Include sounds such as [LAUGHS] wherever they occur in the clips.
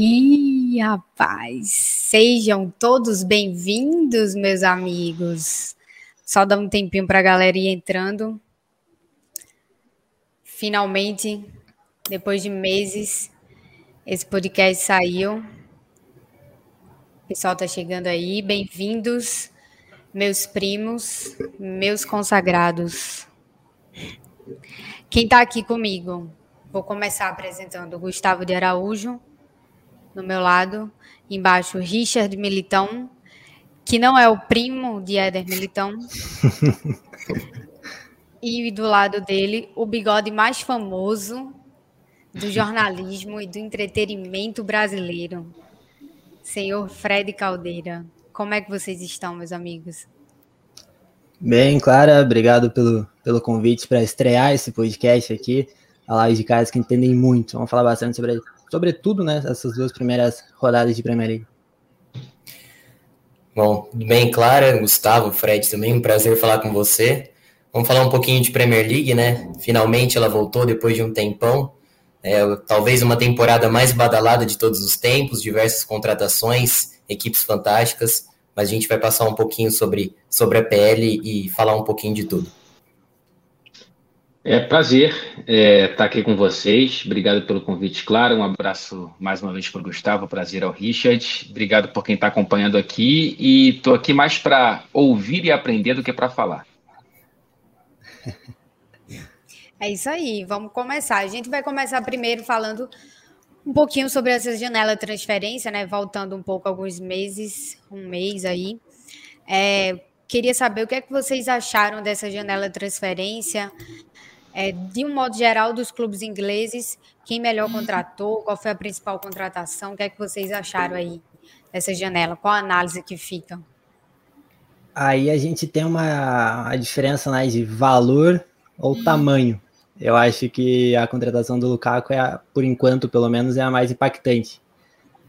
Ih, rapaz, sejam todos bem-vindos, meus amigos. Só dá um tempinho para a galera ir entrando. Finalmente, depois de meses, esse podcast saiu. O pessoal tá chegando aí. Bem-vindos, meus primos, meus consagrados. Quem está aqui comigo? Vou começar apresentando o Gustavo de Araújo, no meu lado, embaixo Richard Militão, que não é o primo de Éder Militão. [LAUGHS] e do lado dele, o bigode mais famoso do jornalismo e do entretenimento brasileiro, senhor Fred Caldeira. Como é que vocês estão, meus amigos? Bem, Clara, obrigado pelo, pelo convite para estrear esse podcast aqui. A live de caras que entendem muito. Vamos falar bastante sobre, sobre tudo, né? Duas primeiras rodadas de Premier League. Bom, bem, Clara, Gustavo, Fred também, um prazer falar com você. Vamos falar um pouquinho de Premier League, né? Finalmente ela voltou depois de um tempão. É, talvez uma temporada mais badalada de todos os tempos, diversas contratações, equipes fantásticas mas a gente vai passar um pouquinho sobre, sobre a PL e falar um pouquinho de tudo. É prazer estar é, tá aqui com vocês. Obrigado pelo convite, claro. Um abraço mais uma vez para o Gustavo, prazer ao Richard. Obrigado por quem está acompanhando aqui. E estou aqui mais para ouvir e aprender do que para falar. [LAUGHS] É isso aí, vamos começar. A gente vai começar primeiro falando um pouquinho sobre essa janela de transferência, né? Voltando um pouco alguns meses, um mês aí. É, queria saber o que é que vocês acharam dessa janela de transferência, é, de um modo geral, dos clubes ingleses, quem melhor contratou, qual foi a principal contratação, o que é que vocês acharam aí dessa janela? Qual a análise que fica? Aí a gente tem uma a diferença né, de valor ou tamanho. Eu acho que a contratação do Lukaku é, a, por enquanto, pelo menos, é a mais impactante.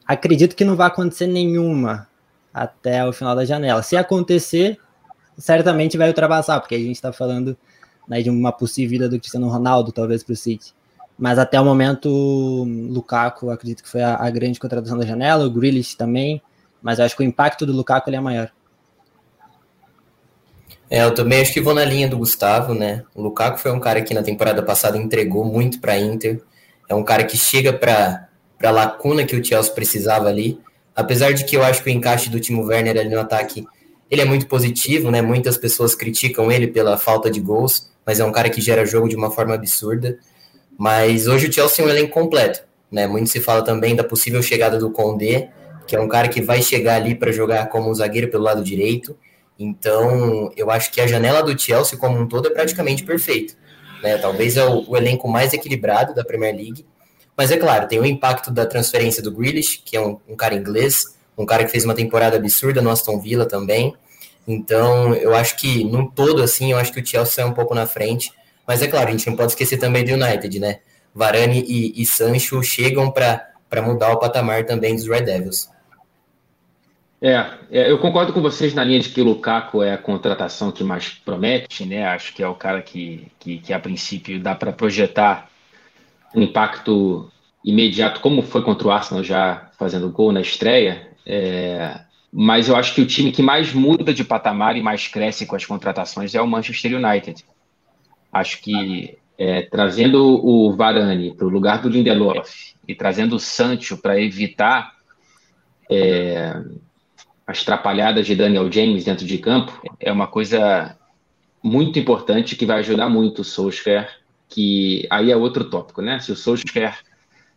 Acredito que não vai acontecer nenhuma até o final da janela. Se acontecer, certamente vai ultrapassar, porque a gente está falando né, de uma possível vida do Cristiano Ronaldo, talvez para o City. Mas até o momento, Lukaku, acredito que foi a, a, grande contratação da janela, o Grealish também, mas eu acho que o impacto do Lukaku é maior. É, eu também acho que vou na linha do Gustavo, né? O Lukaku foi um cara que na temporada passada entregou muito para Inter. É um cara que chega para a lacuna que o Chelsea precisava ali. Apesar de que eu acho que o encaixe do Timo Werner ali no ataque ele é muito positivo, né? Muitas pessoas criticam ele pela falta de gols, mas é um cara que gera jogo de uma forma absurda. Mas hoje o Chelsea é um elenco completo, né? Muito se fala também da possível chegada do Condé, que é um cara que vai chegar ali para jogar como zagueiro pelo lado direito. Então, eu acho que a janela do Chelsea como um todo é praticamente perfeita. Né? Talvez é o, o, elenco mais equilibrado da Premier League. Mas é claro, tem o impacto da transferência do Grealish, que é um, um cara inglês, um cara que fez uma temporada absurda no Aston Villa também. Então, eu acho que, num todo, assim, eu acho que o Chelsea é um pouco na frente. Mas é claro, a gente não pode esquecer também do United, né? Varane e, e Sancho chegam para mudar o patamar também dos Red Devils. É, é, eu concordo com vocês na linha de que o Lukaku é a contratação que mais promete, né? Acho que é o cara que, que, que a princípio dá para projetar um impacto imediato, como foi contra o Arsenal já fazendo gol na estreia. É, mas eu acho que o time que mais muda de patamar e mais cresce com as contratações é o Manchester United. Acho que é, trazendo o Varane para o lugar do Lindelof e trazendo o Sancho para evitar é, as trapalhadas de Daniel James dentro de campo é uma coisa muito importante que vai ajudar muito o Solskjaer, que aí é outro tópico, né? Se o Solskjaer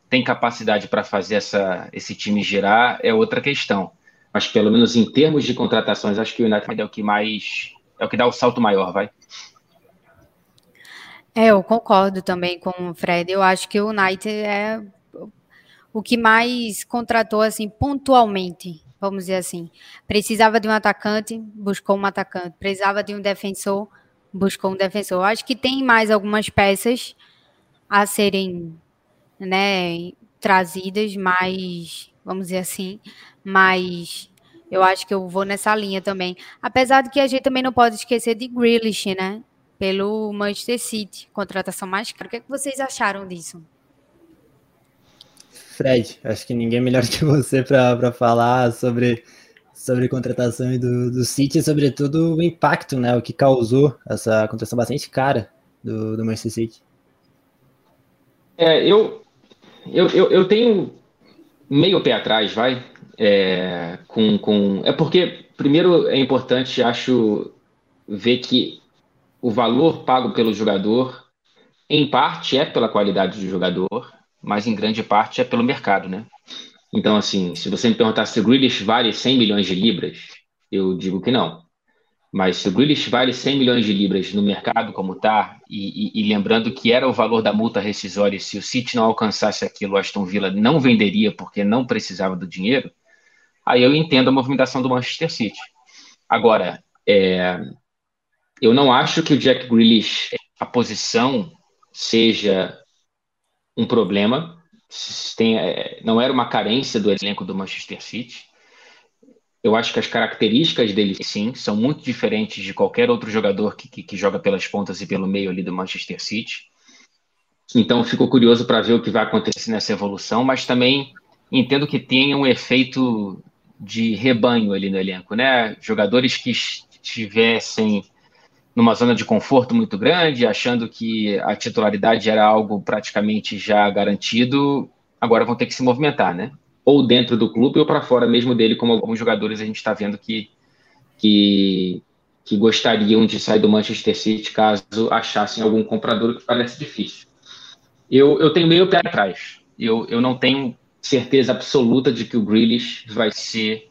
tem capacidade para fazer essa, esse time girar, é outra questão. Mas pelo menos em termos de contratações, acho que o United é o que mais é o que dá o salto maior, vai. É, eu concordo também com o Fred. Eu acho que o United é o que mais contratou assim pontualmente vamos dizer assim. Precisava de um atacante, buscou um atacante. Precisava de um defensor, buscou um defensor. Eu acho que tem mais algumas peças a serem né, trazidas, mas vamos dizer assim, mas eu acho que eu vou nessa linha também. Apesar de que a gente também não pode esquecer de Grealish, né? Pelo Manchester City, contratação mais cara. O que, é que vocês acharam disso? Fred. Acho que ninguém é melhor [LAUGHS] que você para falar sobre, sobre contratação do, do City e, sobretudo, o impacto, né? O que causou essa contratação bastante cara do, do Manchester City. É, eu, eu, eu, eu tenho meio pé atrás, vai. É, com, com, é porque, primeiro, é importante, acho, ver que o valor pago pelo jogador, em parte, é pela qualidade do jogador, mas em grande parte é pelo mercado, né? Então, assim, se você me perguntar se o Grealish vale 100 milhões de libras, eu digo que não. Mas se o Grealish vale 100 milhões de libras no mercado como está, e, e, e, lembrando que era o valor da multa rescisória, se o City não alcançasse aquilo, o Aston Villa não venderia porque não precisava do dinheiro, aí eu entendo a movimentação do Manchester City. Agora, é, eu não acho que o Jack Grealish, a posição, seja um problema. Tem, é, não era uma carência do elenco do Manchester City. Eu acho que as características dele, sim, são muito diferentes de qualquer outro jogador que, que, que joga pelas pontas e pelo meio ali do Manchester City. Então, fico curioso para ver o que vai acontecer nessa evolução, mas também entendo que tenha um efeito de rebanho ali no elenco, né? Jogadores que estivessem numa zona de conforto muito grande, achando que a titularidade era algo praticamente já garantido, agora vão ter que se movimentar, né? ou dentro do clube ou para fora mesmo dele, como alguns jogadores a gente está vendo que, que, que gostariam de sair do Manchester City caso achassem algum comprador, que parece difícil. Eu, eu tenho meio pé atrás. Eu, eu não tenho certeza absoluta de que o Grealish vai ser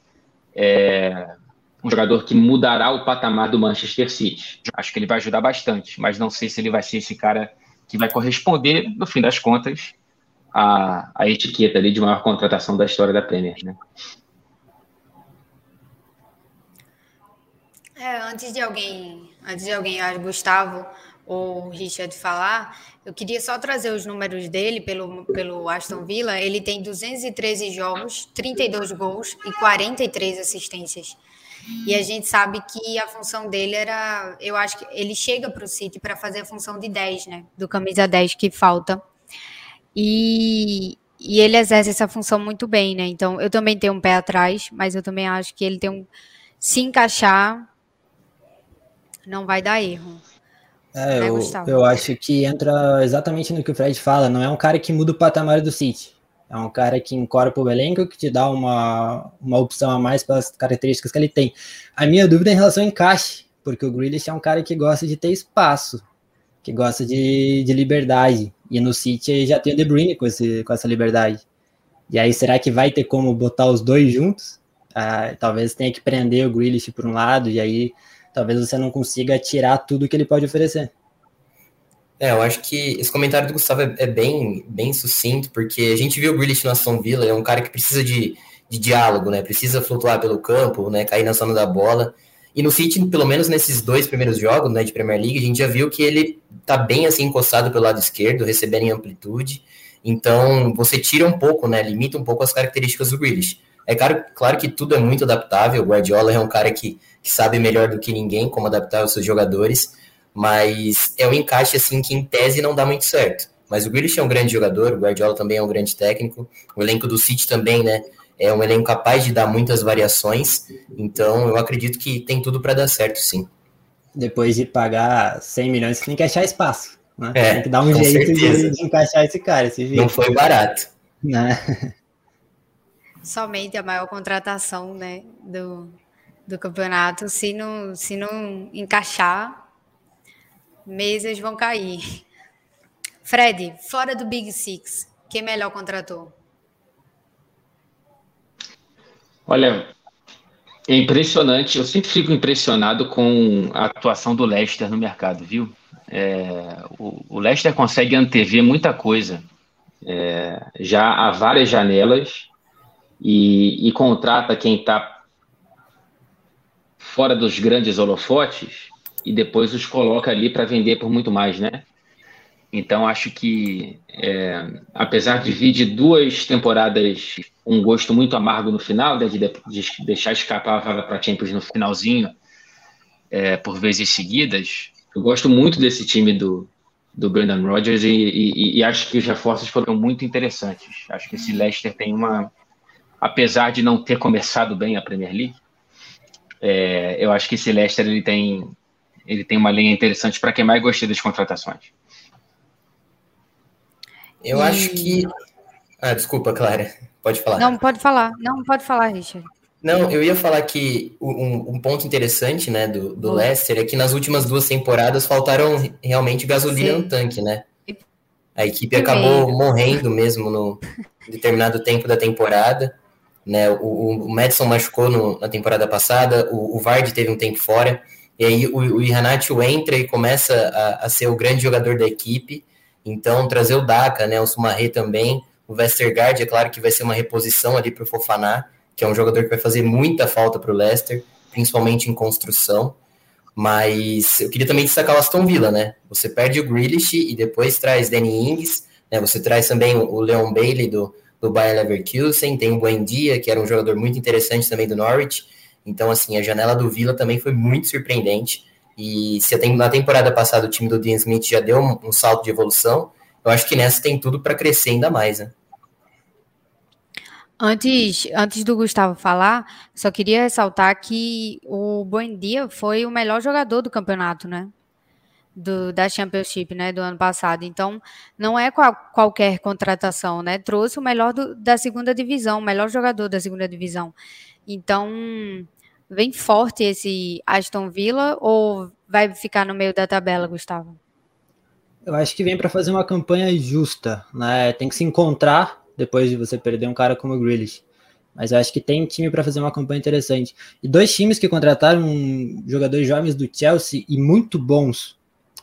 é, um jogador que mudará o patamar do Manchester City. Acho que ele vai ajudar bastante, mas não sei se ele vai ser esse cara que vai corresponder, no fim das contas, a, a etiqueta ali de maior contratação da história da Premier, né? É, antes de alguém, antes de alguém, Gustavo ou Richard falar, eu queria só trazer os números dele pelo, pelo Aston Villa. Ele tem 213 jogos, 32 gols e 43 assistências. E a gente sabe que a função dele era, eu acho que ele chega para o City para fazer a função de 10, né? Do camisa 10 que falta e, e ele exerce essa função muito bem, né? Então, eu também tenho um pé atrás, mas eu também acho que ele tem um. Se encaixar, não vai dar erro. É, né, eu, eu acho que entra exatamente no que o Fred fala. Não é um cara que muda o patamar do City. É um cara que incorpora o elenco, que te dá uma, uma opção a mais pelas características que ele tem. A minha dúvida é em relação ao encaixe, porque o Grealish é um cara que gosta de ter espaço, que gosta de, de liberdade. E no City já tem o De Bruyne com, esse, com essa liberdade. E aí, será que vai ter como botar os dois juntos? Ah, talvez tenha que prender o Grealish por um lado, e aí talvez você não consiga tirar tudo que ele pode oferecer. É, eu acho que esse comentário do Gustavo é, é bem, bem sucinto, porque a gente viu o Grealish no Aston Villa, é um cara que precisa de, de diálogo, né? Precisa flutuar pelo campo, né? Cair na zona da bola. E no City, pelo menos nesses dois primeiros jogos né, de Premier League, a gente já viu que ele tá bem assim encostado pelo lado esquerdo, recebendo em amplitude. Então, você tira um pouco, né, limita um pouco as características do Grealish. É claro, claro que tudo é muito adaptável, o Guardiola é um cara que, que sabe melhor do que ninguém como adaptar os seus jogadores, mas é um encaixe assim que em tese não dá muito certo. Mas o Grealish é um grande jogador, o Guardiola também é um grande técnico, o elenco do City também, né, é um elenco capaz de dar muitas variações, então eu acredito que tem tudo para dar certo, sim. Depois de pagar 100 milhões, você tem que achar espaço. Né? É, tem que dar um jeito de, de, encaixar esse cara. Esse Não foi barato. Né? [LAUGHS] Somente a maior contratação né, do, do campeonato. Se não, se não encaixar, mesas vão cair. Fred, fora do Big Six, quem melhor contratou? Olha, é impressionante. Eu sempre fico impressionado com a atuação do Leicester no mercado, viu? É, o, o, Leicester consegue antever muita coisa é, já há várias janelas e, e contrata quem está fora dos grandes holofotes e depois os coloca ali para vender por muito mais, né? Então acho que, é, apesar de vir de duas temporadas um gosto muito amargo no final, né, de, de deixar escapar a vaga para Champions no finalzinho, é, por vezes seguidas, eu gosto muito desse time do, do Brendan Rodgers e, e, e, acho que os reforços foram muito interessantes. Acho que esse Leicester tem uma, apesar de não ter começado bem a Premier League, é, eu acho que esse Leicester ele tem, ele tem uma linha interessante para quem mais gostei das contratações. Eu e... acho que. Ah, desculpa, Clara. Pode falar. Não, pode falar. Não, pode falar, Richard. Não, eu ia falar que um, um ponto interessante, né, do, do Leicester é que nas últimas duas temporadas faltaram realmente gasolina Sim. no tanque, né? A equipe acabou morrendo mesmo no determinado tempo da temporada. Né? O, o Madison machucou no, na temporada passada, o, o Vardy teve um tempo fora, e aí o, o Ihanatio entra e começa a, a, ser o grande jogador da equipe. Então, trazer o Daka, né, o Sumaré também, o Westergaard, é claro que vai ser uma reposição ali para o Fofaná, que é um jogador que vai fazer muita falta para o Leicester, principalmente em construção. Mas eu queria também destacar o Aston Villa, né? Você perde o Grealish e depois traz Danny Ings, né? Você traz também o Leon Bailey do, do Bayer Leverkusen, tem o Buendia, que era um jogador muito interessante também do Norwich. Então, assim, a janela do Villa também foi muito surpreendente. E se na temporada passada o time do Dean Smith já deu um, um salto de evolução, eu acho que nessa tem tudo para crescer ainda mais, né? Antes, antes do Gustavo falar, só queria ressaltar que o Buendia foi o melhor jogador do campeonato, né? Do, da Championship, né, do ano passado. Então, não é qual, qualquer contratação, né? Trouxe o melhor do, da segunda divisão, o melhor jogador da segunda divisão. Então, vem forte esse Aston Villa ou vai ficar no meio da tabela, Gustavo? Eu acho que vem para fazer uma campanha justa, né? Tem que se encontrar depois de você perder um cara como o Grealish. Mas eu acho que tem time para fazer uma campanha interessante. E dois times que contrataram jogadores jovens do Chelsea e muito bons.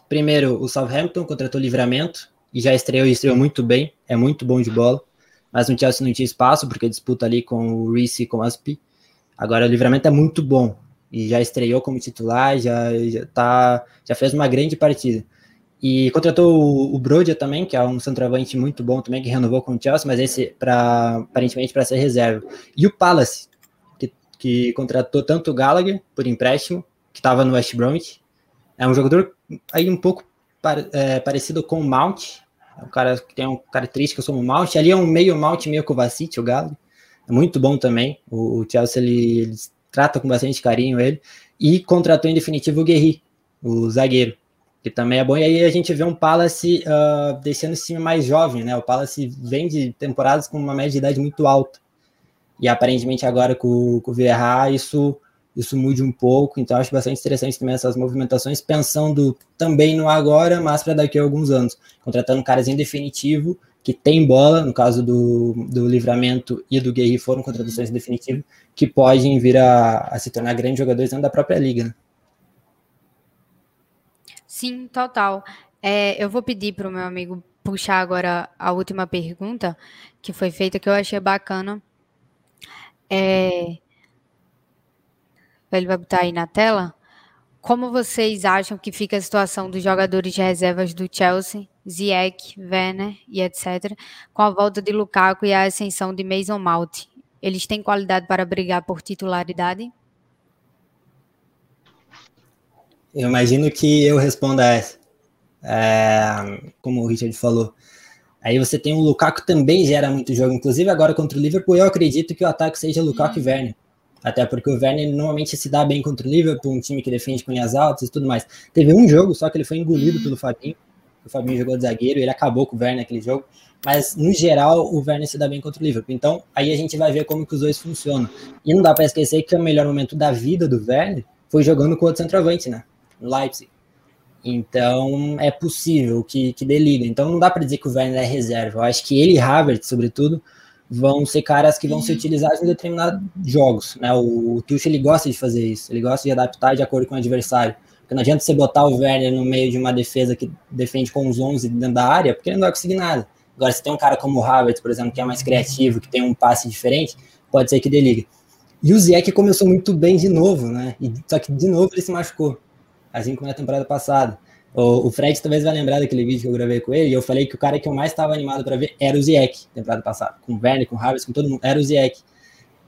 Primeiro, o Southampton contratou Livramento e já estreou e estreou muito bem, é muito bom de bola. Mas no Chelsea não tinha espaço porque disputa ali com o Reece e com o Aspi. Agora o Livramento é muito bom e já estreou como titular, já já tá, já fez uma grande partida. E contratou o, o Brodia também, que é um centroavante muito bom também, que renovou com o Chelsea, mas esse para aparentemente para ser reserva. E o Palace, que, que contratou tanto o Gallagher por empréstimo, que estava no West Bromwich. É um jogador aí um pouco é, parecido com o Mount, é um cara que tem uma característica como o Mount. Ali é um meio Mount, meio Kovacic, o Gallagher. É muito bom também. O, o Chelsea ele, ele trata com bastante carinho ele. E contratou em definitivo o Guerri, o zagueiro que também é bom. E aí a gente vê um Palace uh, deixando esse time mais jovem, né? O Palace vem de temporadas com uma média de idade muito alta. E aparentemente agora com, com o Vieira isso, isso mude um pouco. Então acho bastante interessante também essas movimentações, pensando também no agora, mas para daqui a alguns anos. Contratando caras em definitivo, que tem bola, no caso do, do Livramento e do Guerri foram contratações em definitivo, que podem vir a, a se tornar grandes jogadores dentro da própria liga. Né? Sim, total. É, eu vou pedir para o meu amigo puxar agora a última pergunta que foi feita, que eu achei bacana. É, ele vai botar aí na tela. Como vocês acham que fica a situação dos jogadores de reservas do Chelsea, Ziyech, Werner e etc., com a volta de Lukaku e a ascensão de Mason Mount? Eles têm qualidade para brigar por titularidade? Eu imagino que eu responda essa. É, como o Richard falou. Aí você tem o Lukaku também gera muito jogo. Inclusive agora contra o Liverpool, eu acredito que o ataque seja Lukaku e Werner. Até porque o Werner normalmente se dá bem contra o Liverpool, um time que defende com linhas altas e tudo mais. Teve um jogo só que ele foi engolido pelo Fabinho. O Fabinho jogou de zagueiro, ele acabou com o Werner naquele jogo. Mas, no geral, o Werner se dá bem contra o Liverpool. Então, aí a gente vai ver como que os dois funcionam. E não dá para esquecer que o melhor momento da vida do Werner foi jogando com o outro centroavante, né? no Leipzig. Então é possível que, que dê liga. Então não dá para dizer que o Werner é reserva. Eu acho que ele e Havertz, sobretudo, vão ser caras que vão ser utilizados em determinados jogos. Né? O, o Tuchel ele gosta de fazer isso. Ele gosta de adaptar de acordo com o adversário. Porque não adianta você botar o Werner no meio de uma defesa que defende com os 11 dentro da área, porque ele não vai conseguir nada. Agora, se tem um cara como o Havertz, por exemplo, que é mais criativo, que tem um passe diferente, pode ser que dê liga. E o Ziyech começou muito bem de novo, né? E, só que de novo ele se machucou assim como na temporada passada. O, Fred talvez vai lembrar daquele vídeo que eu gravei com ele, e eu falei que o cara que eu mais estava animado para ver era o Ziyech, temporada passada, com o Werner, com o Harris, com todo mundo, era o Ziyech.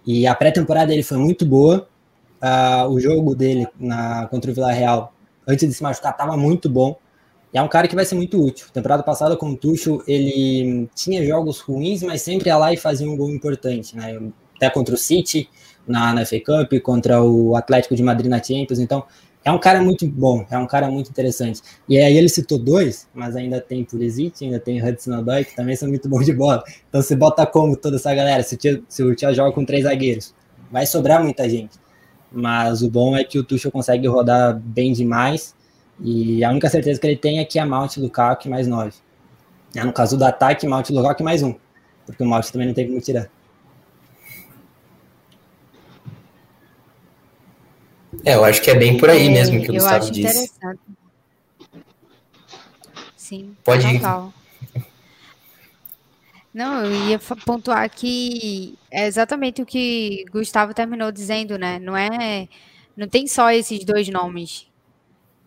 E a pré-temporada dele foi muito boa, uh, o jogo dele na, contra o Vila Real, antes de se machucar, estava muito bom, E é um cara que vai ser muito útil. Temporada passada com o Tuchel, ele tinha jogos ruins, mas sempre ia lá e fazia um gol importante, né? Até contra o City na, na FA Cup, contra o Atlético de Madrid na Champions. Então, é um cara muito bom, é um cara muito interessante. E aí ele citou dois, mas ainda tem Pulisic, ainda tem Hudson Odoi, que também são muito bons de bola. Então você bota como toda essa galera, se o Tia, se o tia joga com três zagueiros, vai sobrar muita gente. Mas o bom é que o Tuchel consegue rodar bem demais, e a única certeza que ele tem é que é Mount, Lukaku mais nove. É, no caso do ataque, Mount, Lukaku mais um, porque o Mount também não tem como tirar. É, eu acho que é bem por aí é, mesmo que o Gustavo disse. Sim, Pode total. ir. [LAUGHS] Não, eu ia pontuar que é exatamente o que Gustavo terminou dizendo, né? Não é, não tem só esses dois nomes.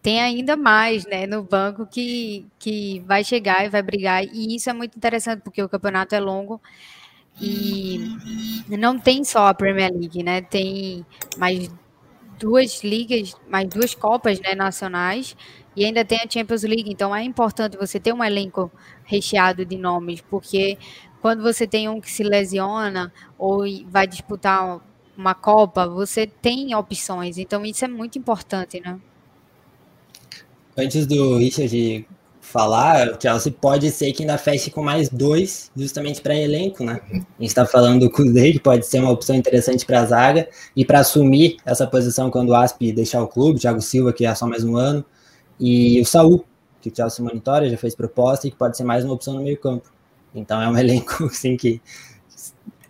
Tem ainda mais, né, no banco que, que vai chegar e vai brigar. E isso é muito interessante porque o campeonato é longo e não tem só a Premier League, né? Tem mais duas ligas, mais duas copas né, nacionais e ainda tem a Champions League. Então é importante você ter um elenco recheado de nomes, porque quando você tem um que se lesiona ou vai disputar uma Copa, você tem opções. Então isso é muito importante, né? Antes do Richard falar, o Chelsea pode ser que ainda feche com mais dois, justamente para elenco, né? A gente está falando do Kudê, que pode ser uma opção interessante para a zaga, e para assumir essa posição quando o Asp deixar o clube, Thiago Silva, que é só mais um ano, e o Saul, que o Chelsea monitora, já fez proposta e que pode ser mais uma opção no meio campo. Então é um [LAUGHS] elenco, assim, que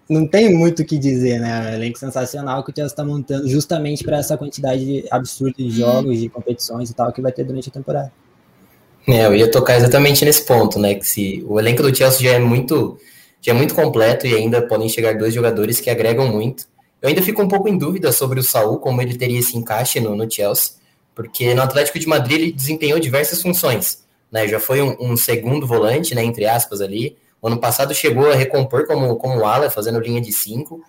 não tem muito o que dizer, né? É um elenco sensacional que o Chelsea está montando justamente para essa quantidade absurda de jogos, de competições e tal que vai ter durante a temporada. É, eu ia tocar exatamente nesse ponto, né? Que se o elenco do Chelsea já é muito, já é muito completo e ainda podem chegar dois jogadores que agregam muito. Eu ainda fico um pouco em dúvida sobre o Saul, como ele teria esse encaixe no, no Chelsea, porque no Atlético de Madrid ele desempenhou diversas funções, né? Já foi um, um segundo volante, né? Entre aspas ali. O ano passado chegou a recompor como como ala, fazendo linha de cinco,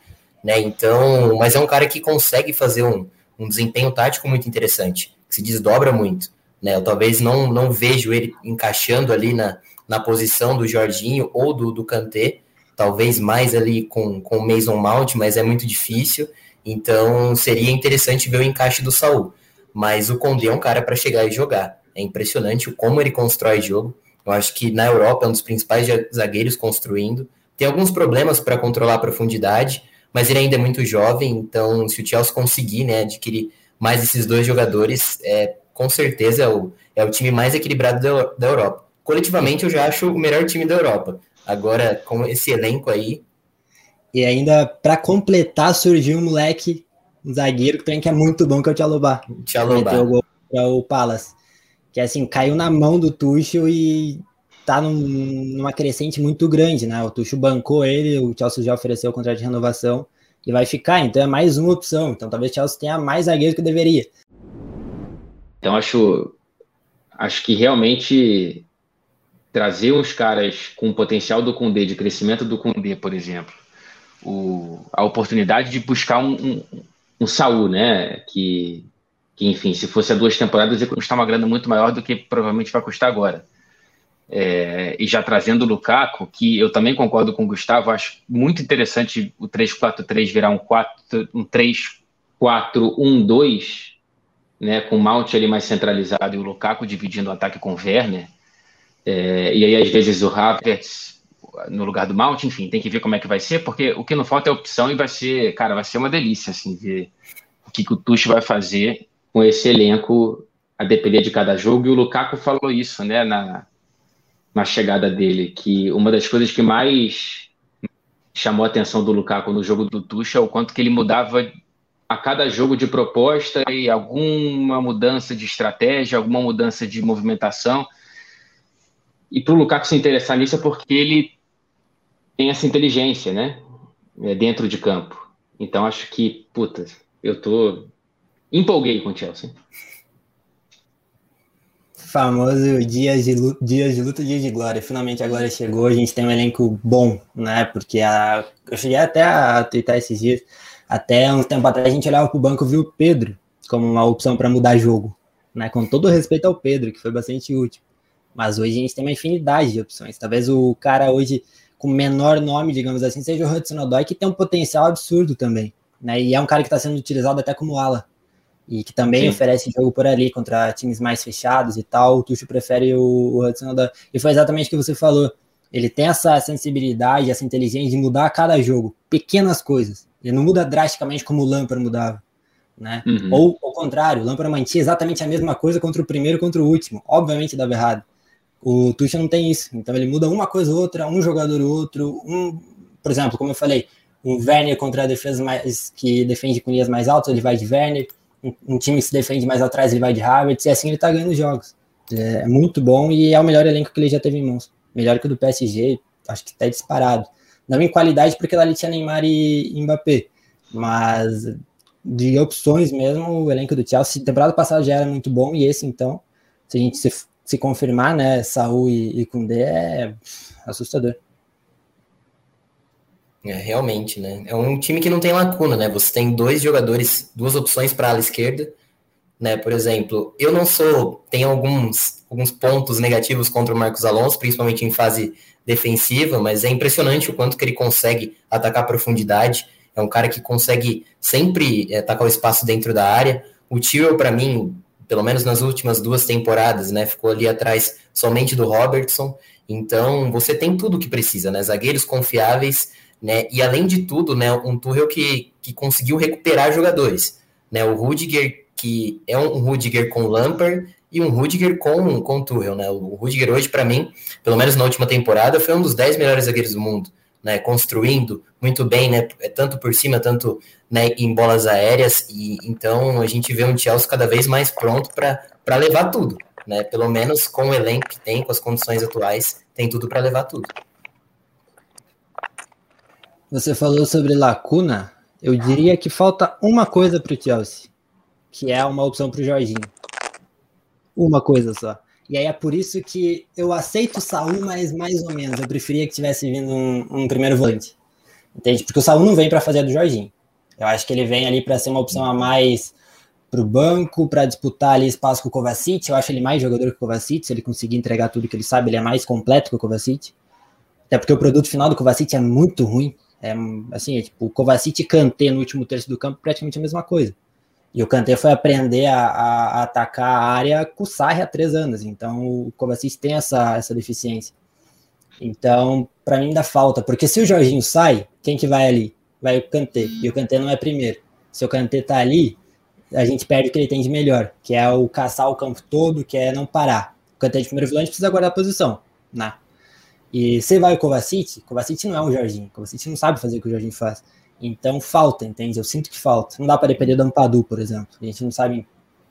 né? Então, mas é um cara que consegue fazer um, um desempenho tático muito interessante, que se desdobra muito. Né? Eu talvez não, não vejo ele encaixando ali na, na posição do Jorginho ou do, do Kanté, talvez mais ali com, com o Mason Mount, mas é muito difícil. Então seria interessante ver o encaixe do Saul. Mas o Condé é um cara para chegar e jogar. É impressionante como ele constrói jogo. Eu acho que na Europa é um dos principais zagueiros construindo. Tem alguns problemas para controlar a profundidade, mas ele ainda é muito jovem, então se o Chelsea conseguir né, adquirir mais esses dois jogadores, é, com certeza é o, é o time mais equilibrado da, da Europa. Coletivamente, eu já acho o melhor time da Europa. Agora, com esse elenco aí. E ainda, para completar, surgiu um moleque, um zagueiro que também que é muito bom, que é o Tchalobá. Tchalobá. o gol para o Palace. Que assim, caiu na mão do Tuchel e tá num, numa crescente muito grande, né? O Tuchel bancou ele, o Chelsea já ofereceu o contrato de renovação e vai ficar, então é mais uma opção. Então talvez o Chelsea tenha mais zagueiro que deveria. Então acho, acho que realmente trazer os caras com o potencial do Condé, de crescimento do Condé, por exemplo, o, a oportunidade de buscar um, um, um né? Que, que, enfim, se fosse há duas temporadas, ia custar uma grana muito maior do que provavelmente vai custar agora. É, e já trazendo o Lukaku, que eu também concordo com o Gustavo, acho muito interessante o 3-4-3 virar um, 4, um 3-4-1-2, né, com o Mount ali mais centralizado e o Lukaku dividindo o ataque com o Werner. É, e aí, às vezes, o Havertz no lugar do Mount, enfim, tem que ver como é que vai ser, porque o que não falta é opção e vai ser, cara, vai ser uma delícia, assim, ver o que, que o Tuchel vai fazer com esse elenco a depender de cada jogo. E o Lukaku falou isso, né, na, na chegada dele, que uma das coisas que mais chamou a atenção do Lukaku no jogo do Tuchel é o quanto que ele mudava a cada jogo de proposta e alguma mudança de estratégia, alguma mudança de movimentação. E para o Lukaku se interessar nisso é porque ele tem essa inteligência, né? É, dentro de campo. Então acho que, puta, eu tô empolguei com o Chelsea. Famoso dias de, luta, dias de luta, dias de glória. Finalmente a glória chegou, a gente tem um elenco bom, né? Porque a, eu cheguei até a twittar esses dias até um tempo atrás a gente olhava para o banco e viu o Pedro como uma opção para mudar jogo, né? Com todo respeito ao Pedro, que foi bastante útil. Mas hoje a gente tem uma infinidade de opções. Talvez o cara hoje com menor nome, digamos assim, seja o Hudson Odoi, que tem um potencial absurdo também. Né? E é um cara que está sendo utilizado até como ala. E que também Sim. oferece jogo por ali contra times mais fechados e tal. O Tuchel prefere o, o Hudson Odoi. E foi exatamente o que você falou. Ele tem essa sensibilidade, essa inteligência de mudar a cada jogo, pequenas coisas. Ele não muda drasticamente como o Lampard mudava. Né? Uhum. Ou ao contrário, o Lampard mantinha exatamente a mesma coisa contra o primeiro contra o último. Obviamente dava errado. O Tuchel não tem isso. Então ele muda uma coisa ou outra, um jogador ou outro. Um, por exemplo, como eu falei, um Werner contra a defesa mais, que defende com linhas mais altas, ele vai de Werner. Um, um time que se defende mais atrás, ele vai de Havertz. E assim ele tá ganhando jogos. É, é muito bom e é o melhor elenco que ele já teve em mãos. Melhor que o do PSG, acho que está disparado. Não em qualidade, porque lá tinha Neymar e Mbappé. Mas de opções mesmo, o elenco do Chelsea, temporada passada já era muito bom, e esse então, se a gente se se confirmar, né, Saul e, e Kundê é assustador. É, realmente, né? É um time que não tem lacuna, né? Você tem dois jogadores, duas opções para a ala esquerda, né? Por exemplo, eu não sou, tem alguns, alguns pontos negativos contra o Marcos Alonso, principalmente em fase defensiva, mas é impressionante o quanto que ele consegue atacar a profundidade. É um cara que consegue sempre atacar o espaço dentro da área. O Tio, para mim, pelo menos nas últimas duas temporadas, né? Ficou ali atrás somente do Robertson. Então, você tem tudo o que precisa, né? Zagueiros confiáveis, né? E além de tudo, né? Um Tuchel que, que conseguiu recuperar jogadores, né? O Rudiger, que é um Rudiger com Lampard e um Rudiger com, com Tuchel, né? O Rudiger hoje, para mim, pelo menos na última temporada, foi um dos 10 melhores zagueiros do mundo né, construindo muito bem, né, é tanto por cima, tanto né, em bolas aéreas, e então a gente vê um Chelsea cada vez mais pronto para levar tudo, né, pelo menos com o elenco que tem, com as condições atuais, tem tudo para levar tudo. Você falou sobre lacuna, eu diria que falta uma coisa para o Chelsea, que é uma opção para o Jorginho. Uma coisa só. E aí é por isso que eu aceito o Saul, mas mais ou menos. Eu preferia que tivesse vindo um, um primeiro volante. Entende? Porque o Saul não vem para fazer do Jorginho. Eu acho que ele vem ali para ser uma opção a mais para o banco, para disputar ali espaço com o Kovacic. Eu acho ele mais jogador que o Kovacic. Se ele conseguir entregar tudo que ele sabe, ele é mais completo que o Kovacic. Até porque o produto final do Kovacic é muito ruim. É assim, é tipo, o Kovacic e Kanté no último terço do campo, praticamente a mesma coisa. E o Kanté foi aprender a, a, atacar a área com o Sarri há três anos. Então o Kovacic tem essa, essa deficiência. Então, para mim dá falta, porque se o Jorginho sai, quem que vai ali? Vai o Kanté. E o Kanté não é primeiro. Se o Kanté tá ali, a gente perde o que ele tem de melhor, que é o caçar o campo todo, que é não parar. O Kanté de primeiro volante precisa guardar a posição, né? E se vai o Kovacic, Kovacic não é um Jorginho. Kovacic não sabe fazer o que o Jorginho faz. Então falta, entende? Eu sinto que falta. Não dá para depender do Ampadu, por exemplo. A gente não sabe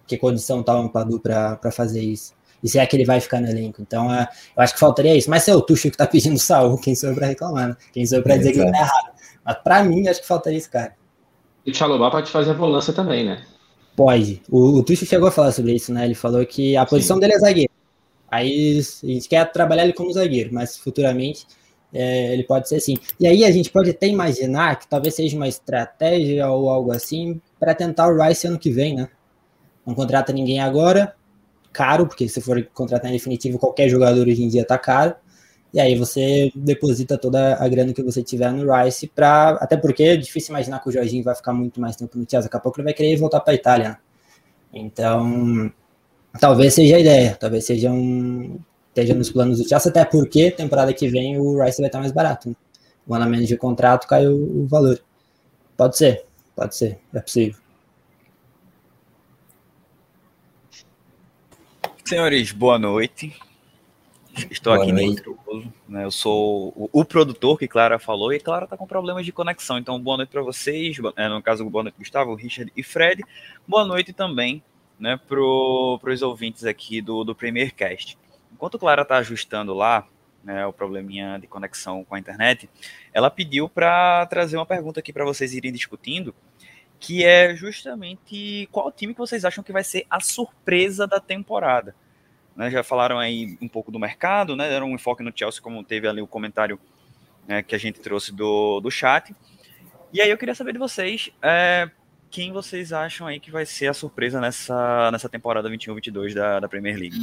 que condição está o Ampadu para fazer isso. E se é que ele vai ficar no elenco. Então, é, eu acho que faltaria isso. Mas se é o Tuxo que está pedindo Saul, quem sou eu para reclamar? Né? Quem sou eu para dizer que ele tá errado? Mas para mim, acho que faltaria esse cara. E o Chalobá pode fazer a volância também, né? Pode. O, o Tuxo chegou a falar sobre isso, né? Ele falou que a posição Sim. dele é zagueiro. Aí a gente quer trabalhar ele como zagueiro, mas futuramente é, ele pode ser assim. E aí a gente pode até imaginar que talvez seja uma estratégia ou algo assim para tentar o Rice ano que vem, né? Não contrata ninguém agora, caro, porque se for contratar em definitivo, qualquer jogador hoje em dia tá caro. E aí você deposita toda a grana que você tiver no Rice para até porque é difícil imaginar que o Jorginho vai ficar muito mais tempo no Chelsea, daqui a pouco ele vai querer voltar para a Itália. Né? Então, talvez seja a ideia, talvez seja um esteja nos planos do Chelsea, até porque temporada que vem o Rice vai estar mais barato. Né? Um ano a menos de contrato cai o, valor. Pode ser, pode ser, é possível. Senhores, boa noite. Estou boa aqui noite. né? Eu sou o, o, produtor que Clara falou e Clara está com problemas de conexão. Então, boa noite para vocês. É, no caso, boa noite, Gustavo, Richard e Fred. Boa noite também né, para os ouvintes aqui do, do Premier Cast. Enquanto Clara está ajustando lá né, o probleminha de conexão com a internet, ela pediu para trazer uma pergunta aqui para vocês irem discutindo, que é justamente qual time que vocês acham que vai ser a surpresa da temporada. Né, já falaram aí um pouco do mercado, né, deram um enfoque no Chelsea, como teve ali o comentário né, que a gente trouxe do, do chat. E aí eu queria saber de vocês é, quem vocês acham aí que vai ser a surpresa nessa, nessa temporada 21-22 da, da Premier League.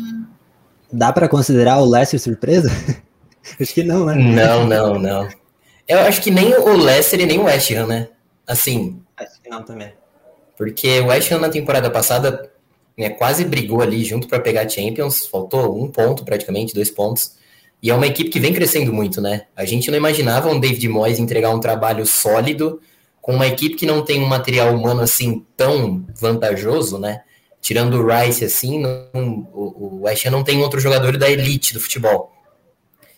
Dá para considerar o Leicester surpresa? [LAUGHS] acho que não, né? Não, não, não. Eu acho que nem o Leicester e nem o West Ham, né? Assim. Acho que não também. Porque o West Ham na temporada passada né, quase brigou ali junto para pegar Champions, faltou um ponto praticamente, dois pontos. E é uma equipe que vem crescendo muito, né? A gente não imaginava um David Moyes entregar um trabalho sólido com uma equipe que não tem um material humano assim tão vantajoso, né? Tirando o Rice assim, não, o, o West Ham não tem outro jogador da elite do futebol.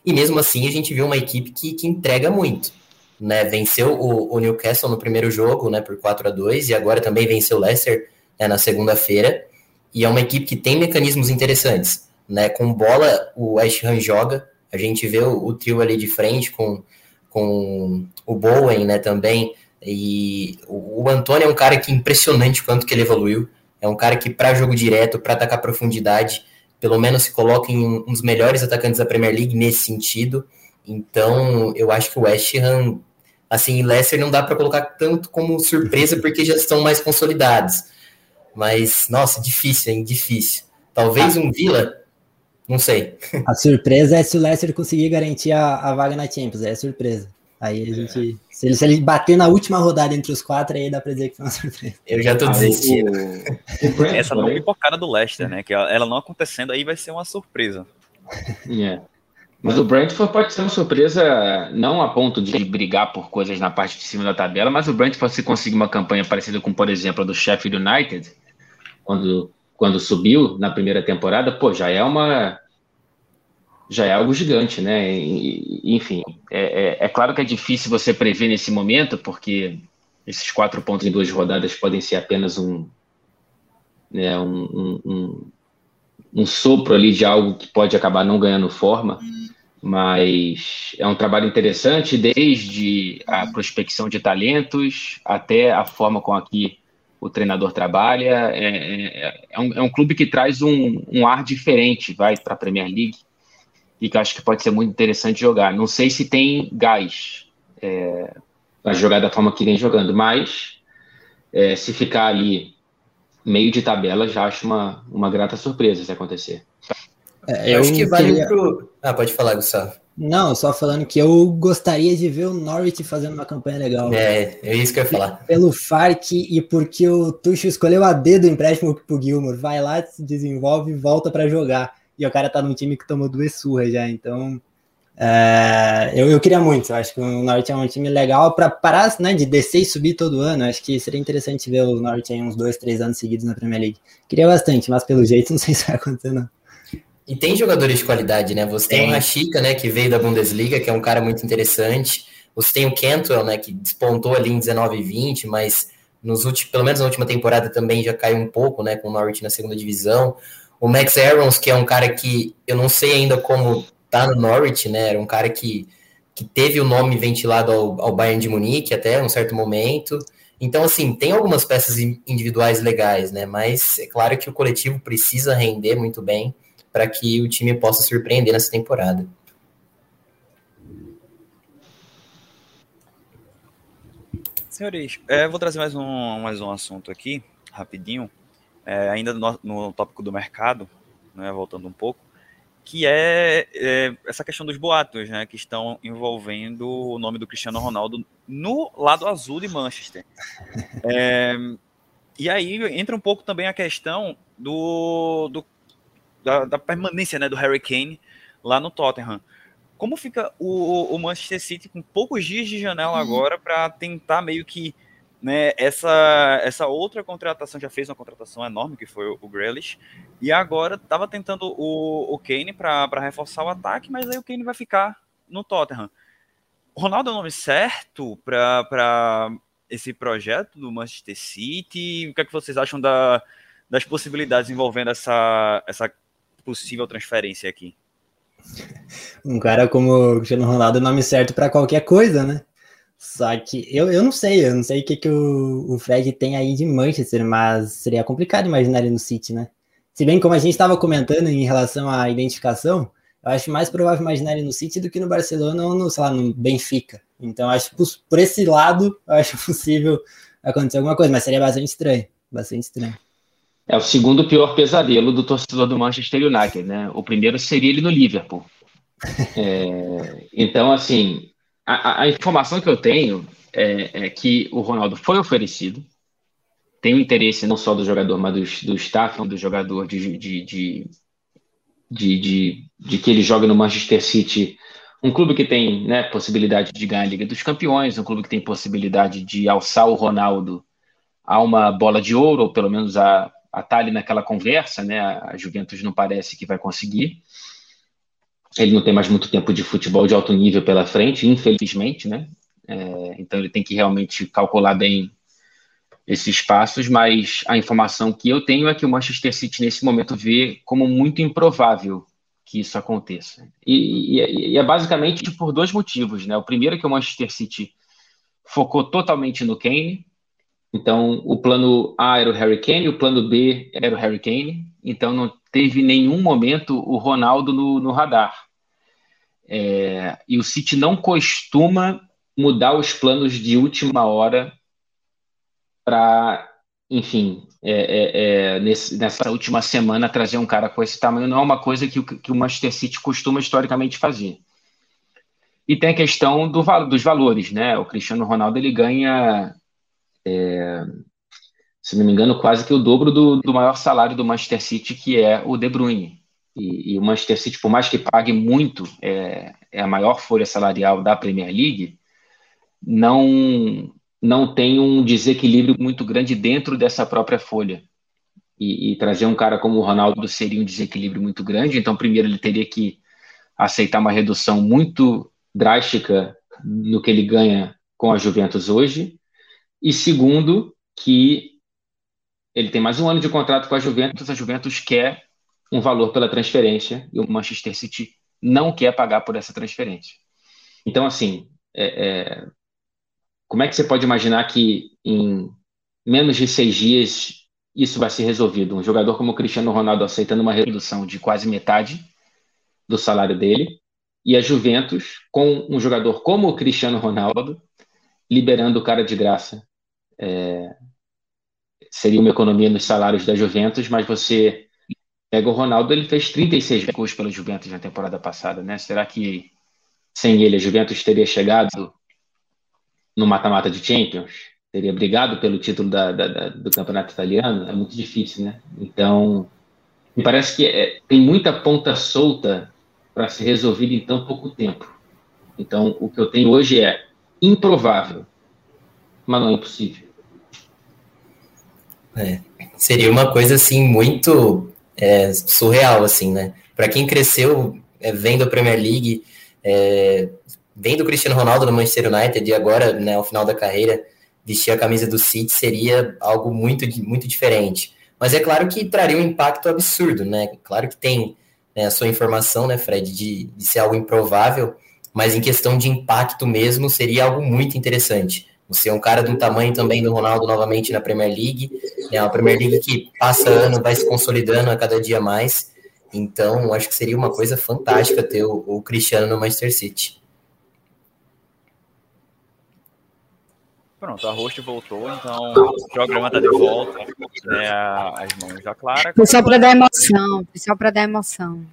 E mesmo assim a gente viu uma equipe que, que entrega muito. Né, venceu o, o, Newcastle no primeiro jogo, né, por 4 a 2 e agora também venceu o Leicester né, na segunda-feira. E é uma equipe que tem mecanismos interessantes, né? Com bola o West Ham joga, a gente vê o, o trio ali de frente com, com o Bowen, né, também. E o, o Antônio é um cara que é impressionante quanto que ele evoluiu. É um cara que para jogo direto, para atacar profundidade, pelo menos se coloca em um dos melhores atacantes da Premier League nesse sentido. Então, eu acho que o West Ham, assim, Leicester não dá para colocar tanto como surpresa [LAUGHS] porque já estão mais consolidados. Mas, nossa, difícil, hein? Difícil. Talvez um Vila, não sei. A surpresa é se o Leicester conseguir garantir a, a vaga na Champions, é surpresa. Aí a gente. É. Se, ele, se ele bater na última rodada entre os quatro, aí dá pra dizer que foi uma [LAUGHS] surpresa. Eu já tô desistindo. [LAUGHS] Essa não pipocada do Leicester, né? Que ela não acontecendo aí vai ser uma surpresa. É. Mas o Brentford pode ser uma surpresa, não a ponto de brigar por coisas na parte de cima da tabela, mas o Brentford se conseguir uma campanha parecida com, por exemplo, a do Sheffield United, quando, quando subiu na primeira temporada, pô, já é uma já é algo gigante, né? enfim, é, é, é, claro que é difícil você prever nesse momento, porque esses quatro pontos em duas rodadas podem ser apenas um, né, um, um, um, um sopro ali de algo que pode acabar não ganhando forma, mas é um trabalho interessante, desde a prospecção de talentos até a forma com a que o treinador trabalha. É, é, é, um, é um clube que traz um, um ar diferente, vai para a Premier League e que acho que pode ser muito interessante jogar. Não sei se tem gás é, para jogar da forma que vem jogando, mas é, se ficar ali meio de tabela, já acho uma, uma grata surpresa se acontecer. É, eu, eu, acho que vale queria... pro. Ah, pode falar, Gustavo. Não, só falando que eu gostaria de ver o Norwich fazendo uma campanha legal. É, é isso que eu ia falar. Pelo Farc e porque o Tuchel escolheu a D do empréstimo pro Gilmore. Vai lá, se desenvolve e volta para jogar e o cara tá num time que tomou duas surras já, então é, eu, eu queria muito, eu acho que o Norte é um time legal para parar né, de descer e subir todo ano, acho que seria interessante ver o Norte em uns dois, três anos seguidos na Premier League. Queria bastante, mas pelo jeito [LAUGHS] não sei se vai acontecer não. E tem jogadores de qualidade, né? Você tem, tem o Rashica, né, que veio da Bundesliga, que é um cara muito interessante. Você tem o Cantwell, né, que despontou ali em 19 e 20, mas nos últimos, pelo menos na última temporada também já caiu um pouco, né, com o Norwich na segunda divisão. O Max Aarons, que é um cara que eu não sei ainda como tá no Norwich, né? Era um cara que, que teve o nome ventilado ao, ao Bayern de Munique até um certo momento. Então, assim, tem algumas peças individuais legais, né? Mas é claro que o coletivo precisa render muito bem para que o time possa surpreender nessa temporada. Senhores, é, vou trazer mais um, mais um assunto aqui, rapidinho é, ainda no, no, tópico do mercado, né, voltando um pouco, que é, é, essa questão dos boatos, né, que estão envolvendo o nome do Cristiano Ronaldo no lado azul de Manchester. É, e aí entra um pouco também a questão do, do da, da, permanência né, do Harry Kane lá no Tottenham. Como fica o, o Manchester City com poucos dias de janela uhum. agora para tentar meio que né, essa, essa outra contratação já fez uma contratação enorme, que foi o Grealish, e agora estava tentando o, o Kane para reforçar o ataque, mas aí o Kane vai ficar no Tottenham. Ronaldo é o nome certo para esse projeto do Manchester City? O que, é que vocês acham da, das possibilidades envolvendo essa, essa possível transferência aqui? Um cara como o Cristiano Ronaldo é o nome certo para qualquer coisa, né? Só que eu, eu não sei, eu não sei o que, que o, o Fred tem aí de Manchester, mas seria complicado imaginar ele no City, né? Se bem como a gente estava comentando em relação à identificação, eu acho mais provável imaginar ele no City do que no Barcelona ou no, sei lá, no Benfica. Então acho por, por esse lado, eu acho [LAUGHS] possível acontecer alguma coisa, mas seria bastante estranho, bastante estranho. É o segundo pior pesadelo do torcedor do Manchester United, né? O primeiro seria ele no Liverpool. [LAUGHS] É, então, assim, a, a, informação que eu tenho é, é, que o Ronaldo foi oferecido, tem o interesse não só do jogador, mas do, do staff, do jogador, de, de, de, de, de, que ele joga no Manchester City, um clube que tem né, possibilidade de ganhar a Liga dos Campeões, um clube que tem possibilidade de alçar o Ronaldo a uma bola de ouro, ou pelo menos a estar tá naquela conversa, né? A Juventus não parece que vai conseguir. Ele não tem mais muito tempo de futebol de alto nível pela frente, infelizmente, né? É, então ele tem que realmente calcular bem esses passos, mas a informação que eu tenho é que o Manchester City nesse momento vê como muito improvável que isso aconteça. E, e, e, é basicamente por dois motivos, né? O primeiro é que o Manchester City focou totalmente no Kane, então o plano A era o Harry Kane, o plano B era o Harry Kane, então não teve nenhum momento o Ronaldo no, no radar. É, e o City não costuma mudar os planos de última hora para, enfim, é, é, é, nesse, nessa última semana trazer um cara com esse tamanho não é uma coisa que, que o Manchester City costuma historicamente fazer. E tem a questão do, dos valores, né? O Cristiano Ronaldo ele ganha, é, se não me engano, quase que o dobro do, do maior salário do Manchester City, que é o De Bruyne. E, e, o Manchester City, por mais que pague muito, é, é a maior folha salarial da Premier League, não não tem um desequilíbrio muito grande dentro dessa própria folha. E, e, trazer um cara como o Ronaldo seria um desequilíbrio muito grande. Então, primeiro, ele teria que aceitar uma redução muito drástica no que ele ganha com a Juventus hoje. E segundo, que ele tem mais um ano de contrato com a Juventus, a Juventus quer um valor pela transferência e o Manchester City não quer pagar por essa transferência. Então, assim, é, é, como é que você pode imaginar que em menos de seis dias isso vai ser resolvido? Um jogador como o Cristiano Ronaldo aceitando uma redução de quase metade do salário dele e a Juventus com um jogador como o Cristiano Ronaldo liberando o cara de graça. É, seria uma economia nos salários da Juventus, mas você pega o Ronaldo, ele fez 36 gols pela Juventus na temporada passada, né? Será que sem ele a Juventus teria chegado no mata-mata de Champions, teria brigado pelo título da, da, da, do campeonato italiano, é muito difícil, né? Então, me parece que é, tem muita ponta solta para ser resolvida em tão pouco tempo. Então, o que eu tenho hoje é improvável, mas não é impossível. É, seria uma coisa assim muito é, surreal, assim, né? Para quem cresceu é, vendo a Premier League, é, vendo o Cristiano Ronaldo no Manchester United e agora, né, ao final da carreira, vestir a camisa do City seria algo muito, muito diferente. Mas é claro que traria um impacto absurdo, né? Claro que tem né, a sua informação, né, Fred, de, de ser algo improvável, mas em questão de impacto mesmo, seria algo muito interessante. Você é um cara de um tamanho também do Ronaldo novamente na Premier League, é né, uma Premier League que passa ano, vai se consolidando a cada dia mais. Então, acho que seria uma coisa fantástica ter o, o Cristiano no Manchester City. Pronto, a host voltou, então o programa tá de volta, né, as mãos da Clara. Foi só para dar emoção, foi só para dar emoção.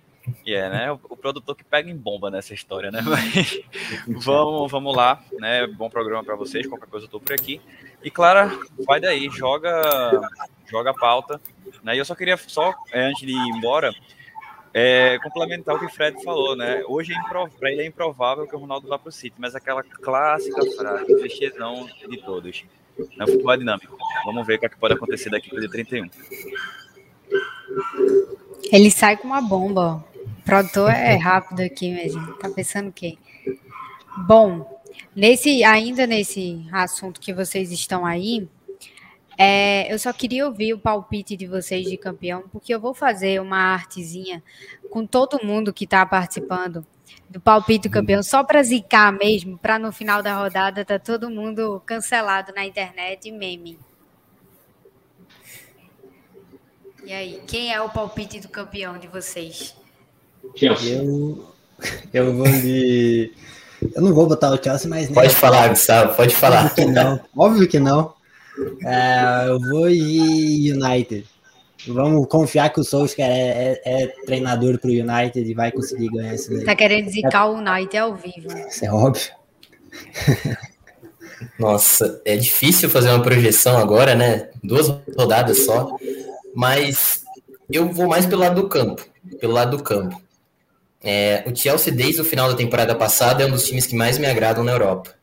E é, né, o, o, produtor que pega em bomba nessa história, né, [LAUGHS] mas vamos, vamos lá, né, bom programa para vocês, qualquer coisa eu tô por aqui. E Clara, vai daí, joga, joga a pauta, né, e eu só queria, só é, antes de ir embora, é, complementar o que o Fred falou, né? Hoje é ele é improvável que o Ronaldo vá para o City, mas aquela clássica frase, clichêzão de todos. É o futebol dinâmico. Vamos ver o que, é que pode acontecer daqui para o dia 31. Ele sai com uma bomba. Produtor é [LAUGHS] rápido aqui mesmo. Tá pensando o quê? Bom, nesse, ainda nesse assunto que vocês estão aí, é, eu só queria ouvir o palpite de vocês de campeão, porque eu vou fazer uma artezinha com todo mundo que está participando do palpite do campeão, só para zicar mesmo, para no final da rodada tá todo mundo cancelado na internet e meme. E aí, quem é o palpite do campeão de vocês? Eu, [LAUGHS] eu vou de. Eu não vou botar o Chelsea, mas. Pode falar, Gustavo, pode falar. Óbvio que não. Óbvio que não. É, eu vou de United. Vamos confiar que o Solskjaer é, é, é treinador para o United e vai conseguir ganhar isso daí. Tá querendo zicar é, o United ao vivo. Isso é óbvio. Nossa, é difícil fazer uma projeção agora, né? Duas rodadas só. Mas eu vou mais pelo lado do campo. Pelo lado do campo. É, o Chelsea, desde o final da temporada passada, é um dos times que mais me agradam na Europa.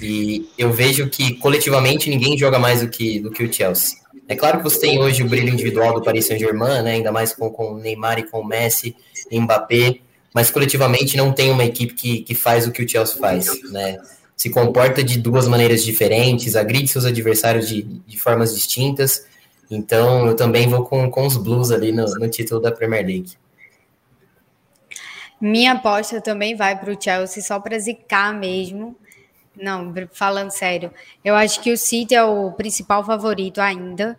E eu vejo que coletivamente ninguém joga mais do que, do que o Chelsea. É claro que você tem hoje o brilho individual do Paris Saint-Germain, né, ainda mais com, com o Neymar e com o Messi, Mbappé, mas coletivamente não tem uma equipe que, que faz o que o Chelsea faz, né? Se comporta de duas maneiras diferentes, agride seus adversários de, de formas distintas. Então eu também vou com, com os Blues ali no, no título da Premier League. Minha aposta também vai para o Chelsea só para zicar mesmo. Não, falando sério, eu acho que o City é o principal favorito ainda,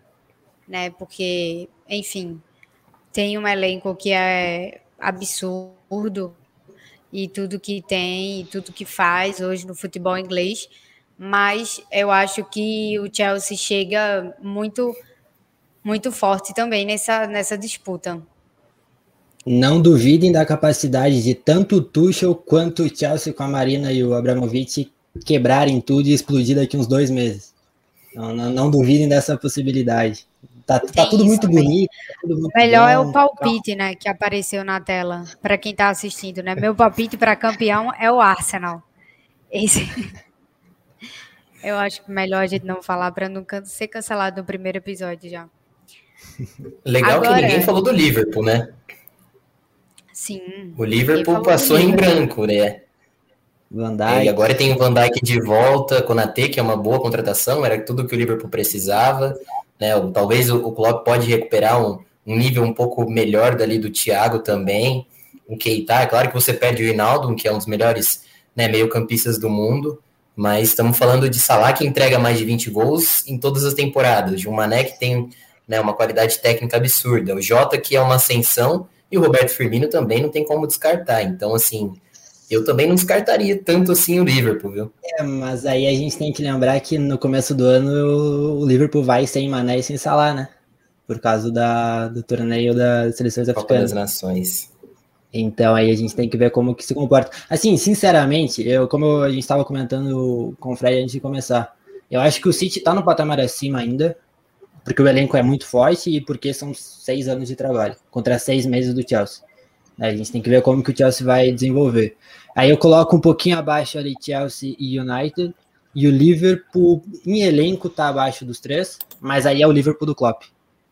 né? Porque, enfim, tem um elenco que é absurdo e tudo que tem, e tudo que faz hoje no futebol inglês, mas eu acho que o Chelsea chega muito muito forte também nessa, nessa disputa. Não duvidem da capacidade de tanto o Tuchel quanto o Chelsea com a Marina e o Abramovich quebrarem tudo e explodir daqui uns dois meses. Não, não, não duvidem dessa possibilidade. Tá, tá tudo muito bonito. Tá tudo muito Melhor bom, é o palpite, né, que apareceu na tela para quem está assistindo, né? Meu palpite para campeão é o Arsenal. Esse [LAUGHS] Eu acho que melhor a gente não falar para não ser cancelado no primeiro episódio já. Legal Agora, que ninguém falou do Liverpool, né? Sim. O Liverpool passou em branco, né? Van Dijk. E agora tem o Van Dijk de volta, Konate, que é uma boa contratação, era tudo que o Liverpool precisava. Né? Talvez o, o Klopp pode recuperar um, um, nível um pouco melhor dali do Thiago também. O Keita, é claro que você perde o Rinaldo, que é um dos melhores né, meio-campistas do mundo, mas estamos falando de Salah que entrega mais de 20 gols em todas as temporadas, de um Mané que tem né, uma qualidade técnica absurda, o Jota que é uma ascensão e o Roberto Firmino também não tem como descartar. Então, assim, eu também não descartaria tanto assim o Liverpool, viu? É, mas aí a gente tem que lembrar que no começo do ano o Liverpool vai sem Mané e sem Salah, né? Por causa da, do torneio das seleções Copa africanas. das Nações. Então aí a gente tem que ver como que se comporta. Assim, sinceramente, eu como a gente estava comentando com o Fred antes de começar, eu acho que o City está no patamar acima ainda, porque o elenco é muito forte e porque são seis anos de trabalho contra seis meses do Chelsea. A gente tem que ver como que o Chelsea vai desenvolver. Aí eu coloco um pouquinho abaixo ali Chelsea e United. E o Liverpool, em elenco, tá abaixo dos três, mas aí é o Liverpool do Klopp.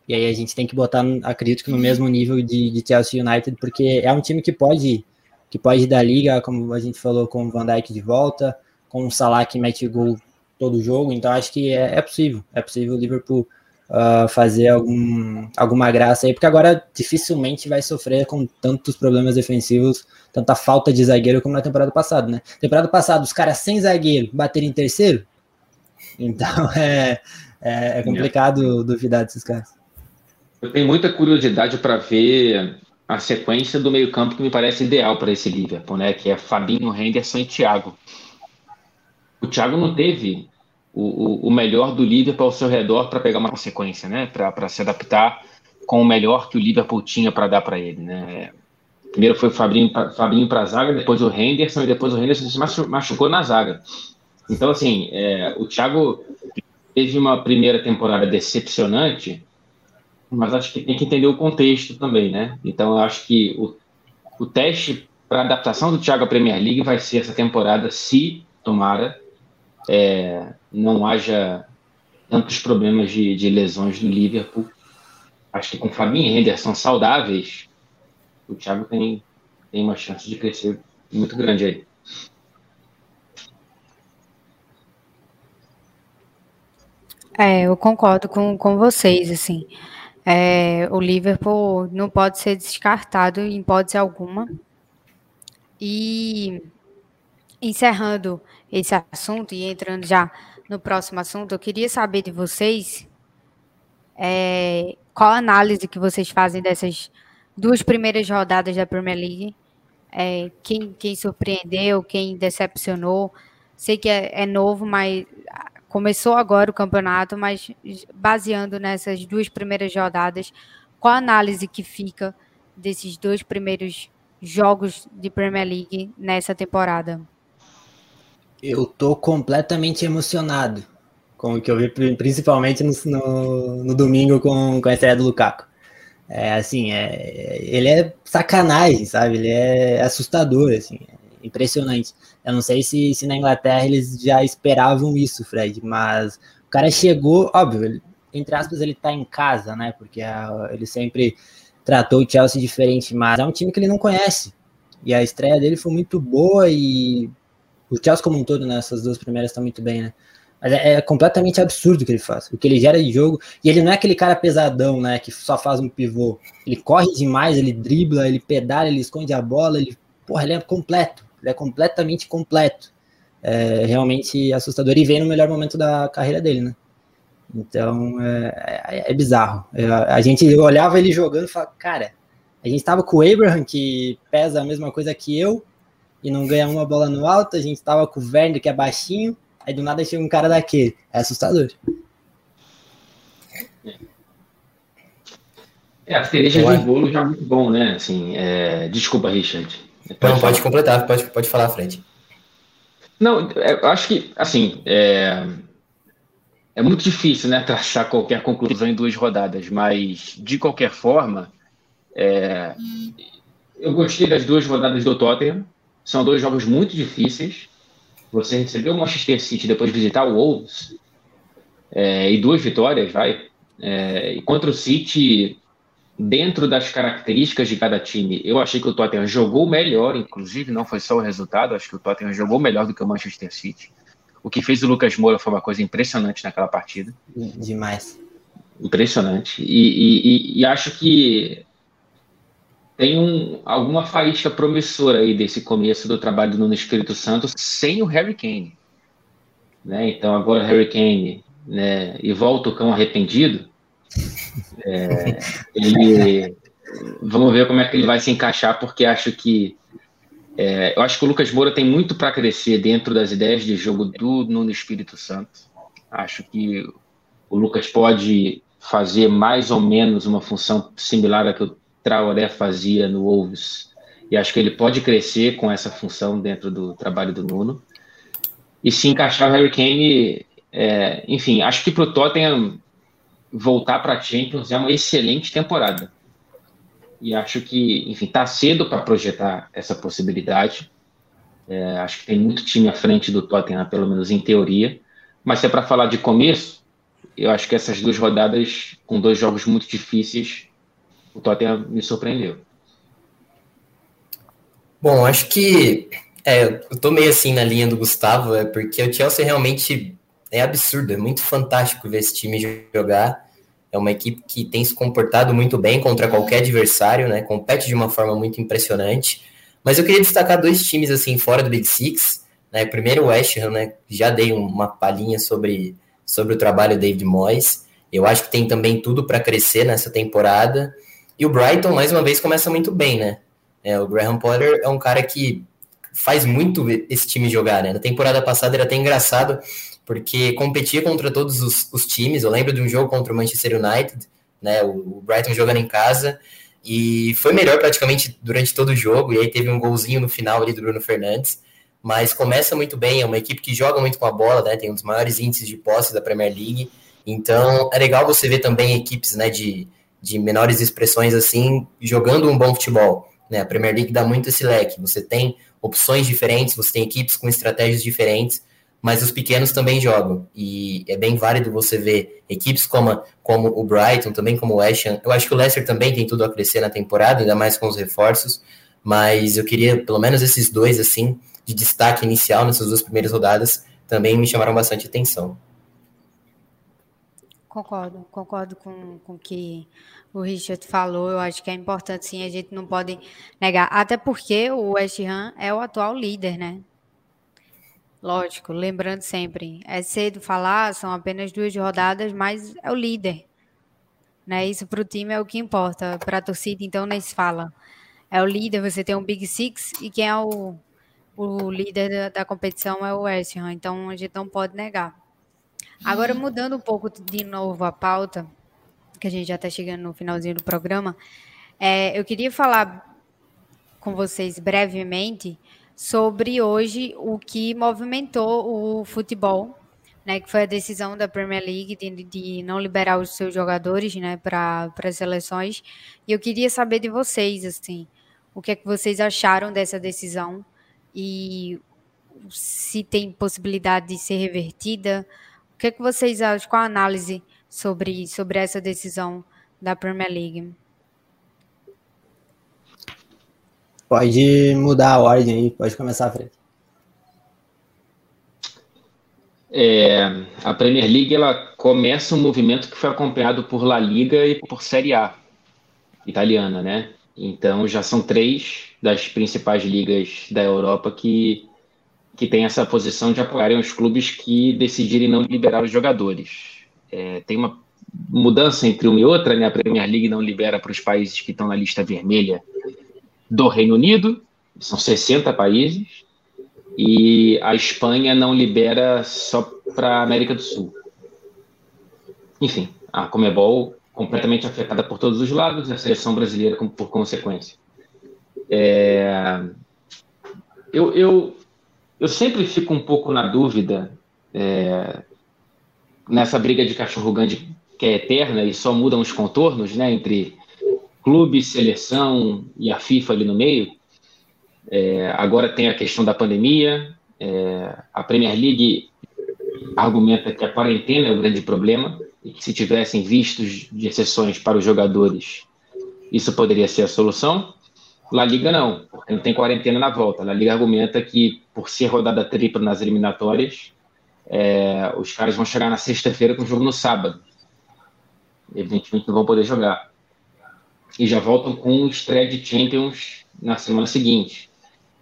E aí a gente tem que botar, acredito que no mesmo nível de, de Chelsea United, porque é um time que pode que pode dar liga, como a gente falou, com o Van Dijk de volta, com o Salah que mete gol todo jogo, então acho que é, é possível, é possível o Liverpool uh, fazer algum, alguma graça aí, porque agora dificilmente vai sofrer com tantos problemas defensivos, tanta falta de zagueiro como na temporada passada, né? Temporada passada, os caras sem zagueiro baterem em terceiro, então [LAUGHS] é, é, é complicado duvidar desses caras. Eu tenho muita curiosidade para ver a sequência do meio-campo que me parece ideal para esse Liverpool, né? Que é Fabinho, Henderson e Thiago. O Thiago não teve o, o, melhor do Liverpool ao seu redor para pegar uma consequência, né? Para se adaptar com o melhor que o Liverpool tinha para dar para ele, né? Primeiro foi o Fabinho, Fabinho para a zaga, depois o Henderson e depois o Henderson se machucou na zaga. Então, assim, é, o Thiago teve uma primeira temporada decepcionante, mas acho que tem que entender o contexto também, né? Então, eu acho que o, o teste para adaptação do Thiago à Premier League vai ser essa temporada, se tomara, é, não haja tantos problemas de, de, lesões no Liverpool. Acho que com Fabinho e Henderson saudáveis, o Thiago tem, tem uma chance de crescer muito grande aí. É, eu concordo com, com vocês, assim. É, o Liverpool não pode ser descartado em hipótese alguma. E encerrando esse assunto e entrando já no próximo assunto, eu queria saber de vocês é, qual a análise que vocês fazem dessas duas primeiras rodadas da Premier League. É, quem, quem surpreendeu, quem decepcionou. Sei que é, é novo, mas começou agora o campeonato, mas baseando nessas duas primeiras rodadas, qual a análise que fica desses dois primeiros jogos de Premier League nessa temporada? Eu tô completamente emocionado com o que eu vi, principalmente no, no, no domingo com, com a estreia do Lukaku. É assim, é, ele é sacanagem, sabe? Ele é assustador, assim, é impressionante. Eu não sei se, se na Inglaterra eles já esperavam isso, Fred, mas o cara chegou, óbvio, ele, entre aspas, ele tá em casa, né? Porque a, ele sempre tratou o Chelsea diferente, mas é um time que ele não conhece. E a estreia dele foi muito boa e o Chelsea como um todo, né, duas primeiras estão muito bem, né? Mas é, é, completamente absurdo o que ele faz, o que ele gera de jogo. E ele não é aquele cara pesadão, né? Que só faz um pivô. Ele corre demais, ele dribla, ele pedala, ele esconde a bola, ele, porra, ele é completo. Ele é completamente completo. É realmente assustador e vem no melhor momento da carreira dele, né? Então é, é, é bizarro. É, a gente olhava ele jogando e falava, cara, a gente tava com o Abraham, que pesa a mesma coisa que eu, e não ganha uma bola no alto, a gente tava com o Werner, que é baixinho, Aí do nada chega um cara daquele. É assustador. É, a cereja de bolo já é muito bom, né? Assim, é... Desculpa, Richard. Pode Não, pode completar, pode, pode falar, Fred. Não, é, eu acho que, assim, é... é muito difícil, né, [LAUGHS] traçar qualquer conclusão em duas rodadas, mas, de qualquer forma, é... eu gostei das duas rodadas do Tottenham, são dois jogos muito difíceis, você recebeu o Manchester City depois de visitar o Wolves é, e duas vitórias, vai. É, e contra o City, dentro das características de cada time, eu achei que o Tottenham jogou melhor, inclusive, não foi só o resultado, acho que o Tottenham jogou melhor do que o Manchester City. O que fez o Lucas Moura foi uma coisa impressionante naquela partida. Demais. Impressionante. E, e, e acho que tem um, alguma faísca promissora aí desse começo do trabalho do Nuno Espírito Santo sem o Harry Kane. Né? Então agora o Harry Kane né, e volta o cão arrependido. [LAUGHS] É, ele, vamos ver como é que ele vai se encaixar, porque acho que é, eu acho que o Lucas Moura tem muito para crescer dentro das ideias de jogo do Nuno Espírito Santo. Acho que o Lucas pode fazer mais ou menos uma função similar à que o Traoré fazia no Wolves. E acho que ele pode crescer com essa função dentro do trabalho do Nuno. E se encaixar o Harry Kane, é, enfim, acho que para o Tottenham voltar para a Champions é uma excelente temporada. E acho que, enfim, está cedo para projetar essa possibilidade. É, acho que tem muito time à frente do Tottenham, pelo menos em teoria. Mas se é para falar de começo, eu acho que essas duas rodadas, com dois jogos muito difíceis, o Tottenham me surpreendeu. Bom, acho que é, eu tô meio assim na linha do Gustavo, é porque o Chelsea realmente é absurdo, é muito fantástico ver esse time jogar. É uma equipe que tem se comportado muito bem contra qualquer adversário, né? Compete de uma forma muito impressionante. Mas eu queria destacar dois times assim fora do Big Six. Né? Primeiro o West Ham, né? Já dei uma palhinha sobre, sobre o trabalho do David Moyes. Eu acho que tem também tudo para crescer nessa temporada. E o Brighton, mais uma vez, começa muito bem, né? É, o Graham Potter é um cara que faz muito esse time jogar, né? Na temporada passada era até engraçado, porque competia contra todos os, os, times. Eu lembro de um jogo contra o Manchester United, né? O, o, Brighton jogando em casa, e foi melhor praticamente durante todo o jogo, e aí teve um golzinho no final ali do Bruno Fernandes. Mas começa muito bem, é uma equipe que joga muito com a bola, né? Tem um dos maiores índices de posse da Premier League. Então é legal você ver também equipes né, de, de menores expressões assim, jogando um bom futebol. Né? A Premier League dá muito esse leque. Você tem opções diferentes, você tem equipes com estratégias diferentes, mas os pequenos também jogam. E é bem válido você ver equipes como, como o Brighton, também como o West Ham. Eu acho que o Leicester também tem tudo a crescer na temporada, ainda mais com os reforços. Mas eu queria, pelo menos esses dois, assim, de destaque inicial nessas duas primeiras rodadas, também me chamaram bastante atenção. Concordo, concordo com o que o Richard falou. Eu acho que é importante, sim, a gente não pode negar. Até porque o West Ham é o atual líder, né? Lógico, lembrando sempre, é cedo falar, são apenas duas rodadas, mas é o líder. Né? Isso para o time é o que importa. Para a torcida, então, nem se fala. É o líder, você tem um Big Six e quem é o, o líder da, da competição é o West Ham. Então, a gente não pode negar. Agora, mudando um pouco de novo a pauta, que a gente já está chegando no finalzinho do programa, é, eu queria falar com vocês brevemente sobre hoje o que movimentou o futebol, né, que foi a decisão da Premier League de, de não liberar os seus jogadores, né, para as seleções. E eu queria saber de vocês, assim, o que é que vocês acharam dessa decisão e se tem possibilidade de ser revertida. O que é que vocês acham? Qual a análise sobre, sobre essa decisão da Premier League? Pode mudar a ordem aí, pode começar, Fred. É, a Premier League ela começa um movimento que foi acompanhado por La Liga e por Série A italiana, né? Então já são três das principais ligas da Europa que, que têm essa posição de apoiarem os clubes que decidirem não liberar os jogadores. É, tem uma mudança entre uma e outra, né? A Premier League não libera para os países que estão na lista vermelha do Reino Unido, são 60 países, e a Espanha não libera só para a América do Sul. Enfim, a Comebol completamente afetada por todos os lados a seleção brasileira por consequência. É... Eu, eu, eu sempre fico um pouco na dúvida é... nessa briga de cachorro grande que é eterna e só mudam os contornos, né, entre clube, seleção e a FIFA ali no meio. É, agora tem a questão da pandemia. É, a Premier League argumenta que a quarentena é o grande problema e que se tivessem vistos de exceções para os jogadores, isso poderia ser a solução. La Liga não, porque não tem quarentena na volta. La Liga argumenta que por ser rodada tripla nas eliminatórias, é, os caras vão chegar na sexta-feira com o jogo no sábado. Evidentemente não vão poder jogar e já voltam com estreia de Champions na semana seguinte.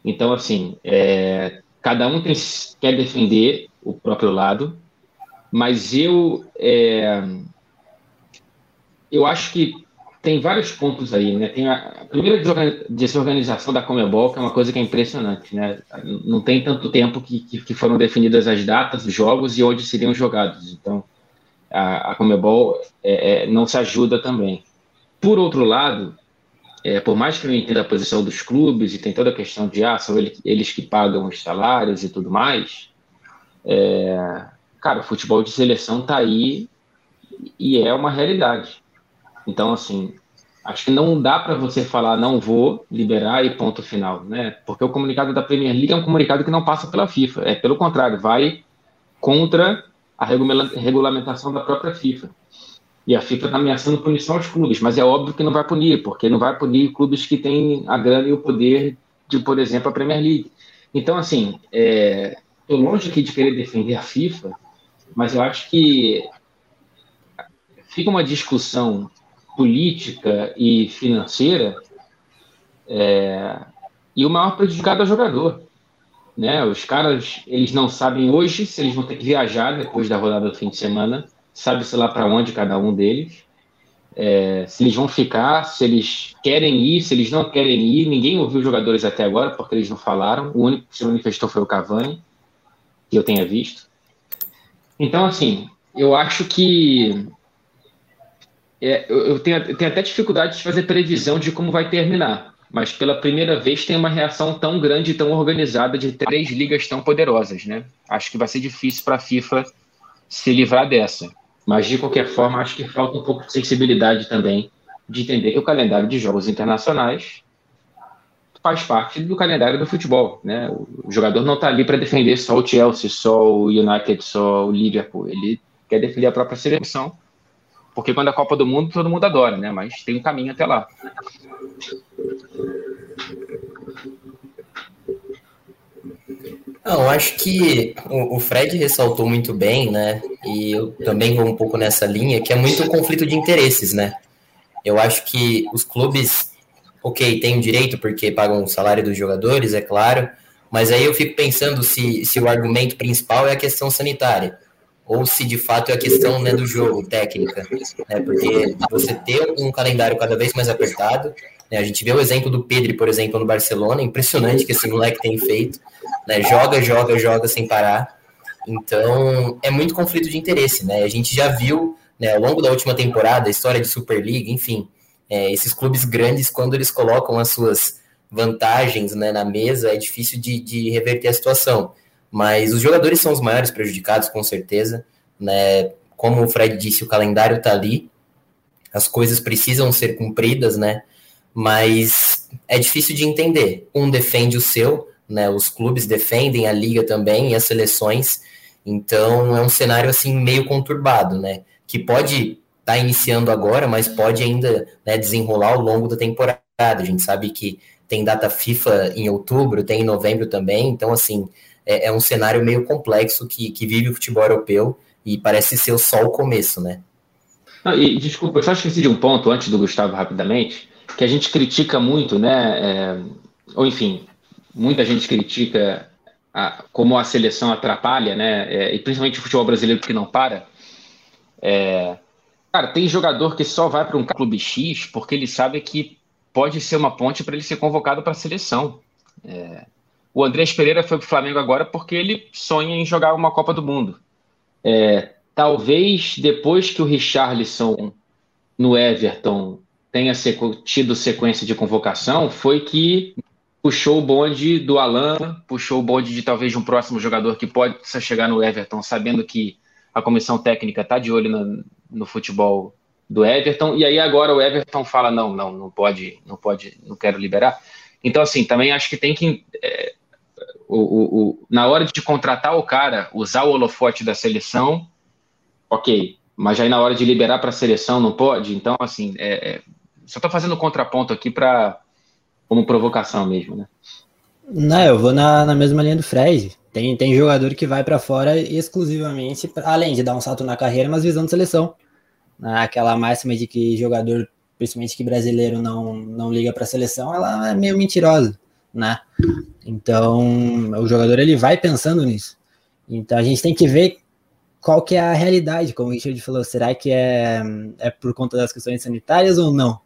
Então, assim, é, cada um tem, quer defender o próprio lado, mas eu é, eu acho que tem vários pontos aí, né? Tem a, primeira desorganização da Comebol, que é uma coisa que é impressionante, né? Não tem tanto tempo que, que, foram definidas as datas dos jogos e onde seriam jogados. Então, a, a Comebol é, é, não se ajuda também. Por outro lado, é, por mais que eu entenda a posição dos clubes e tem toda a questão de ah, são eles que pagam os salários e tudo mais, é, cara, o futebol de seleção está aí e é uma realidade. Então, assim, acho que não dá para você falar não vou liberar e ponto final, né? Porque o comunicado da Premier League é um comunicado que não passa pela FIFA, é pelo contrário, vai contra a regulamentação da própria FIFA. E a FIFA está ameaçando punição aos clubes, mas é óbvio que não vai punir, porque não vai punir clubes que têm a grana e o poder de, por exemplo, a Premier League. Então, assim, é, longe aqui de querer defender a FIFA, mas eu acho que fica uma discussão política e financeira é, e o maior prejudicado é o jogador. Né? Os caras, eles não sabem hoje se eles vão ter que viajar depois da rodada do fim de semana sabe-se lá para onde cada um deles. É, se eles vão ficar, se eles querem ir, se eles não querem ir. Ninguém ouviu os jogadores até agora, porque eles não falaram. O único que se manifestou foi o Cavani, que eu tenha visto. Então, assim, eu acho que. É, eu, tenho, eu tenho até dificuldade de fazer previsão de como vai terminar, mas pela primeira vez tem uma reação tão grande e tão organizada de três ligas tão poderosas, né? Acho que vai ser difícil para a FIFA se livrar dessa. Mas, de qualquer forma, acho que falta um pouco de sensibilidade também de entender que o calendário de jogos internacionais faz parte do calendário do futebol. Né? O jogador não está ali para defender só o Chelsea, só o United, só o Liverpool. Ele quer defender a própria seleção, porque quando é a Copa do Mundo todo mundo adora, né? mas tem um caminho até lá. Não, acho que o, Fred ressaltou muito bem, né? E eu também vou um pouco nessa linha, que é muito o conflito de interesses, né? Eu acho que os clubes, ok, têm o direito porque pagam o salário dos jogadores, é claro, mas aí eu fico pensando se, se o argumento principal é a questão sanitária, ou se de fato é a questão né, do jogo, técnica, né? Porque você ter um calendário cada vez mais apertado, né? A gente vê o exemplo do Pedro, por exemplo, no Barcelona, impressionante que esse moleque tem feito. Né? Joga, joga, joga sem parar. Então, é muito conflito de interesse, né? A gente já viu, né, ao longo da última temporada, a história de Superliga, enfim, é, esses clubes grandes, quando eles colocam as suas vantagens né, na mesa, é difícil de, de reverter a situação. Mas os jogadores são os maiores prejudicados, com certeza. Né? Como o Fred disse, o calendário está ali, as coisas precisam ser cumpridas, né? Mas é difícil de entender. Um defende o seu, né? Os clubes defendem a liga também e as seleções. Então é um cenário assim meio conturbado, né? Que pode estar tá iniciando agora, mas pode ainda né, desenrolar ao longo da temporada. A gente sabe que tem data FIFA em outubro, tem em novembro também. Então assim é, é um cenário meio complexo que, que vive o futebol europeu e parece ser só o começo, né? Não, e desculpa, eu só esqueci de um ponto antes do Gustavo rapidamente, que a gente critica muito, né? É, ou enfim, muita gente critica a, como a seleção atrapalha, né? É, e principalmente o futebol brasileiro que não para. É, cara, tem jogador que só vai para um clube X porque ele sabe que pode ser uma ponte para ele ser convocado para a seleção. É, o Andrés Pereira foi para o Flamengo agora porque ele sonha em jogar uma Copa do Mundo. É, talvez depois que o Richarlison no Everton tenha sequ tido sequência de convocação, foi que puxou o bonde do Alan, puxou o bonde de talvez um próximo jogador que pode chegar no Everton, sabendo que a comissão técnica está de olho no, no, futebol do Everton, e aí agora o Everton fala, não, não, não pode, não pode, não quero liberar. Então, assim, também acho que tem que, é, o, o, o, na hora de contratar o cara, usar o holofote da seleção, ok, mas aí na hora de liberar para a seleção não pode, então, assim, é, é, só estou fazendo contraponto aqui para como provocação mesmo, né? Não, eu vou na, na mesma linha do Fred. Tem, tem jogador que vai para fora exclusivamente, pra, além de dar um salto na carreira, mas visando seleção. Né? Aquela máxima de que jogador, principalmente que brasileiro, não, não liga para a seleção, ela é meio mentirosa, né? Então, o jogador ele vai pensando nisso. Então, a gente tem que ver qual que é a realidade, como o Richard falou, será que é, é por conta das questões sanitárias ou não?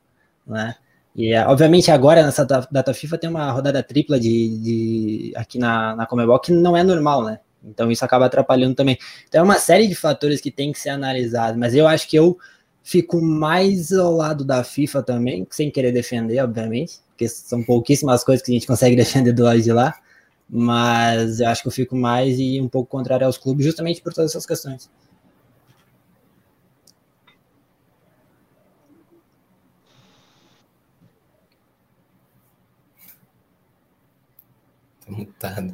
né? E obviamente agora nessa data FIFA tem uma rodada tripla de, de aqui na, na Comebol que não é normal, né? Então isso acaba atrapalhando também. Então é uma série de fatores que tem que ser analisado, mas eu acho que eu fico mais ao lado da FIFA também, sem querer defender, obviamente, porque são pouquíssimas coisas que a gente consegue [LAUGHS] defender do lado de lá, mas eu acho que eu fico mais e um pouco contrário aos clubes justamente por todas essas questões.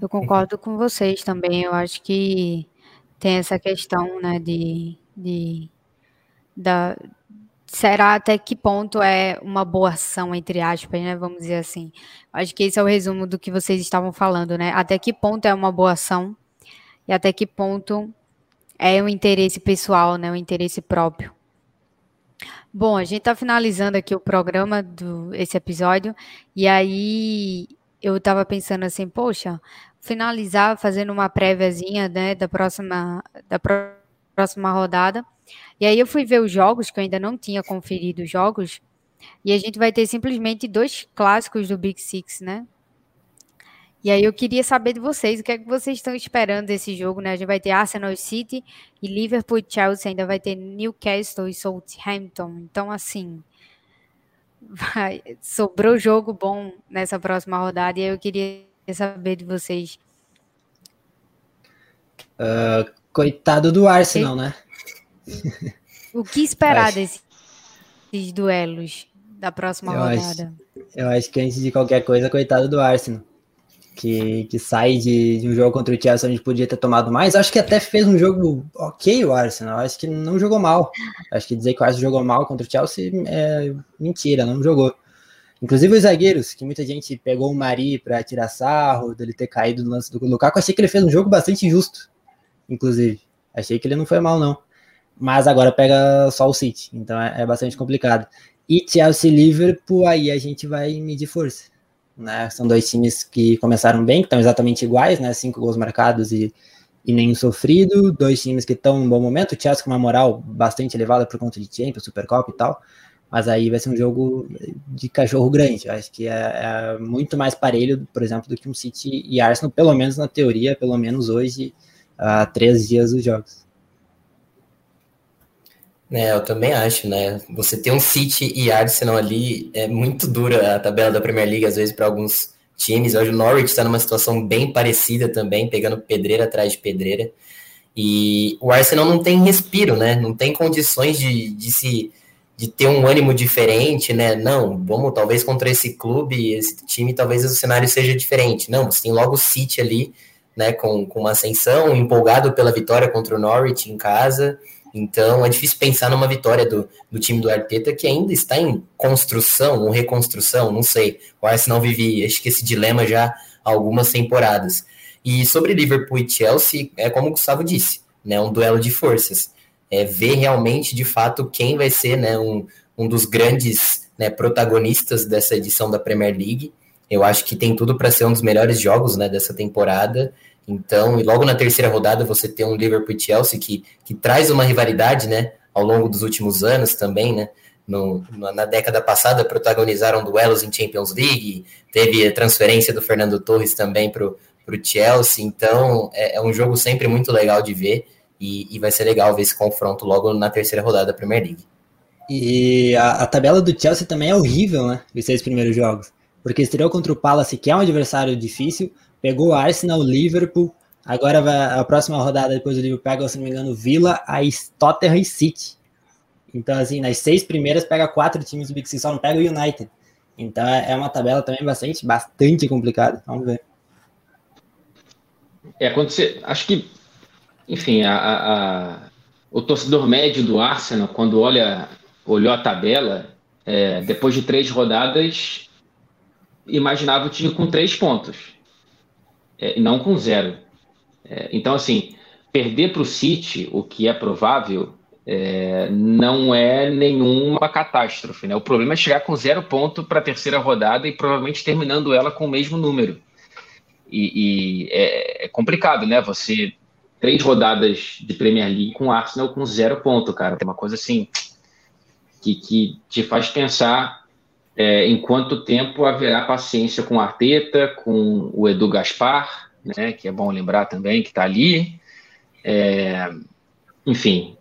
Eu concordo com vocês também. Eu acho que tem essa questão, né, de, de da, será até que ponto é uma boa ação, entre aspas, né? Vamos dizer assim. Acho que esse é o resumo do que vocês estavam falando, né? Até que ponto é uma boa ação e até que ponto é um interesse pessoal, né? Um interesse próprio. Bom, a gente está finalizando aqui o programa do esse episódio e aí eu estava pensando assim, poxa, finalizar fazendo uma préviazinha, né, da próxima, da próxima rodada. E aí eu fui ver os jogos, que eu ainda não tinha conferido os jogos, e a gente vai ter simplesmente dois clássicos do Big Six, né? E aí eu queria saber de vocês, o que é que vocês estão esperando desse jogo, né? A gente vai ter Arsenal City e Liverpool Chelsea, ainda vai ter Newcastle e Southampton. Então, assim, [LAUGHS] vai, sobrou jogo bom nessa próxima rodada e eu queria saber de vocês. Uh, coitado do Arsenal, né? O que esperar desses duelos da próxima eu rodada? Acho, eu acho que antes de qualquer coisa, coitado do Arsenal que, que sai de, de, um jogo contra o Chelsea onde podia ter tomado mais. Acho que até fez um jogo ok o Arsenal. Acho que não jogou mal. Acho que dizer que o Arsenal jogou mal contra o Chelsea é mentira, não jogou. Inclusive os zagueiros, que muita gente pegou o Mari para tirar sarro, dele ter caído no lance do Lukaku, achei que ele fez um jogo bastante justo, inclusive. Achei que ele não foi mal, não. Mas agora pega só o City, então é, é bastante complicado. E Chelsea Liverpool, aí a gente vai medir força né? São dois times que começaram bem, que estão exatamente iguais, né? Cinco gols marcados e, e nenhum sofrido. Dois times que estão em um bom momento. O Chelsea com uma moral bastante elevada por conta de Champions, Supercopa e tal. Mas aí vai ser um jogo de cachorro grande. Eu acho que é, é, muito mais parelho, por exemplo, do que um City e Arsenal, pelo menos na teoria, pelo menos hoje. A três dias dos jogos. É, eu também acho, né? Você ter um City e Arsenal ali é muito dura a tabela da Premier League, às vezes, para alguns times. Hoje o Norwich está numa situação bem parecida também, pegando pedreira atrás de pedreira. E o Arsenal não tem respiro, né? Não tem condições de, de se de ter um ânimo diferente, né? Não, vamos talvez contra esse clube, esse time, talvez o cenário seja diferente. Não, você tem logo o City ali, né? Com, com uma ascensão, empolgado pela vitória contra o Norwich em casa. Então é difícil pensar numa vitória do, do time do Arteta que ainda está em construção ou reconstrução, não sei. O Arsenal vive, acho que esse dilema já há algumas temporadas. E sobre Liverpool e Chelsea, é como o Gustavo disse, né, um duelo de forças. É ver realmente, de fato, quem vai ser né, um, um dos grandes né, protagonistas dessa edição da Premier League. Eu acho que tem tudo para ser um dos melhores jogos né, dessa temporada. Então, e logo na terceira rodada você tem um Liverpool Chelsea que, que traz uma rivalidade, né, ao longo dos últimos anos também, né? No, na década passada protagonizaram duelos em Champions League, teve a transferência do Fernando Torres também para o Chelsea, então é, é, um jogo sempre muito legal de ver e, e, vai ser legal ver esse confronto logo na terceira rodada da Premier League. E a, a tabela do Chelsea também é horrível, né? Os seis primeiros jogos, porque estreou contra o Palace, que é um adversário difícil, pegou Arsenal, Liverpool, agora vai, a próxima rodada depois do Liverpool pega, se não me engano, Villa, aí Tottenham City. Então, assim, nas seis primeiras pega quatro times do Big Six, só não pega o United. Então é uma tabela também bastante, bastante complicada. Vamos ver. É, você. Acho que, enfim, a, a, o torcedor médio do Arsenal, quando olha, olhou a tabela, é, depois de três rodadas, imaginava o time com três pontos é, não com zero. É, então, assim, perder para o City, o que é provável, é, não é nenhuma catástrofe. Né? O problema é chegar com zero ponto para a terceira rodada e provavelmente terminando ela com o mesmo número. E, e é, é, complicado, né? Você três rodadas de Premier League com Arsenal com zero ponto, cara. Tem uma coisa assim que, que te faz pensar é, em quanto tempo haverá paciência com Arteta, com o Edu Gaspar, né, que é bom lembrar também que está ali. É, enfim,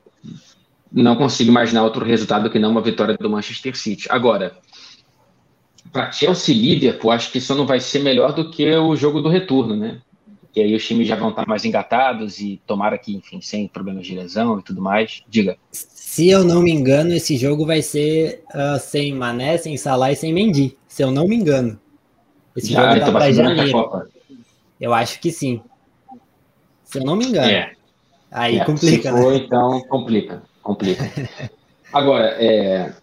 não consigo imaginar outro resultado que não uma vitória do Manchester City. Agora, para Chelsea Liverpool, acho que isso não vai ser melhor do que o jogo do retorno, né? E aí os times já vão estar mais engatados e tomara que, enfim, sem problemas de lesão e tudo mais. Diga. Se eu não me engano, esse jogo vai ser uh, sem Mané, sem Salah e sem Mendy. Se eu não me engano. Esse já, jogo tá para janeiro. Eu acho que sim. Se eu não me engano. É. Aí é, complica, se for, né? então complica, complica. [LAUGHS] Agora, é,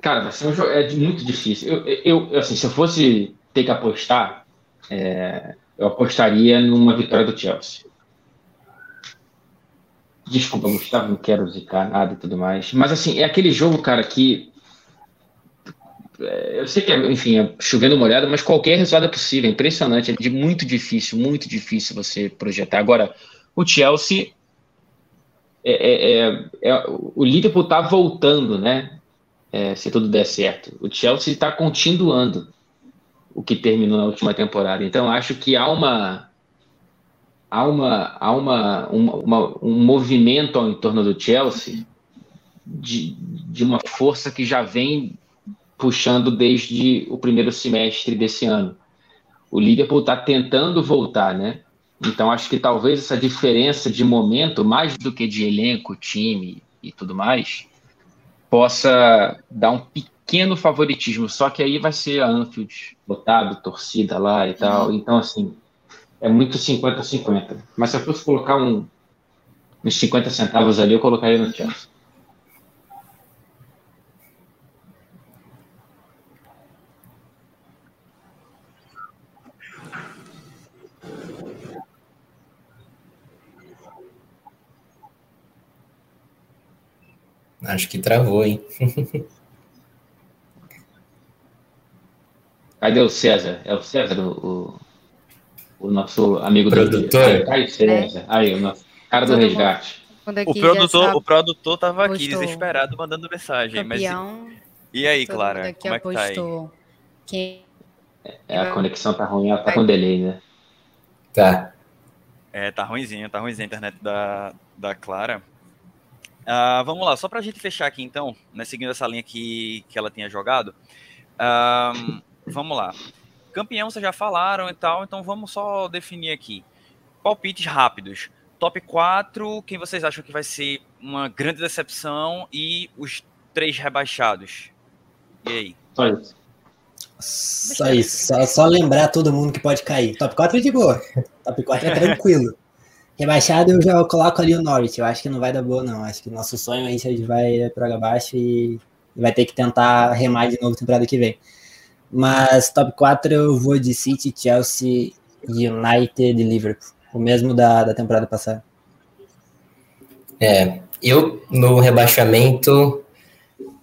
cara, vai ser um jogo é muito difícil. Eu, eu, assim, se eu fosse ter que apostar, é, eu apostaria numa vitória do Chelsea. Desculpa, Gustavo, não quero zicar nada e tudo mais. Mas, assim, é aquele jogo, cara, que. É, eu sei que, é, enfim, é chovendo molhado, mas qualquer resultado é possível. É impressionante. É de muito difícil, muito difícil você projetar. Agora, o Chelsea. É, é, é, é o Liverpool tá voltando, né? se tudo der certo. O Chelsea está continuando o que terminou na última temporada. Então, acho que há uma há uma há uma, uma, um movimento ao entorno do Chelsea de, de uma força que já vem puxando desde o primeiro semestre desse ano. O Liverpool está tentando voltar, né? Então acho que talvez essa diferença de momento, mais do que de elenco, time e tudo mais, possa dar um pequeno favoritismo, só que aí vai ser a Anfield lotado, torcida lá e tal. Uhum. Então, assim, é muito 50-50. Mas se eu fosse colocar um, uns 50 centavos ali, eu colocaria no Chelsea. Acho que travou, hein? [LAUGHS] Cadê o César? É o César, o, o, o nosso amigo produtor. Do... Aí, César. É. Aí, o nosso cara do resgate. O produtor, o produtor tava aqui desesperado mandando mensagem. Campeão, mas... E aí, Clara? Como é que tá aí? Quem... É, a conexão tá ruim, ela tá com delay, né? Tá. É, tá ruimzinho, tá ruimzinho a internet da, da Clara. Uh, vamos lá, só pra gente fechar aqui então, né, seguindo essa linha que, que ela tinha jogado. Uh, vamos lá. Campeão vocês já falaram e tal, então vamos só definir aqui. Palpites rápidos. Top 4, quem vocês acham que vai ser uma grande decepção e os três rebaixados? E aí? Só isso. Só isso. Só, só lembrar todo mundo que pode cair. Top 4 é de boa. [LAUGHS] Top 4 é [LAUGHS] tranquilo. Rebaixado eu já coloco ali o Norwich. Eu acho que não vai dar boa, não. Acho que nosso sonho é a gente vai para baixo e vai ter que tentar remar de novo temporada que vem. Mas top 4 eu vou de City, Chelsea, United e Liverpool. O mesmo da, da temporada passada. É, eu no rebaixamento,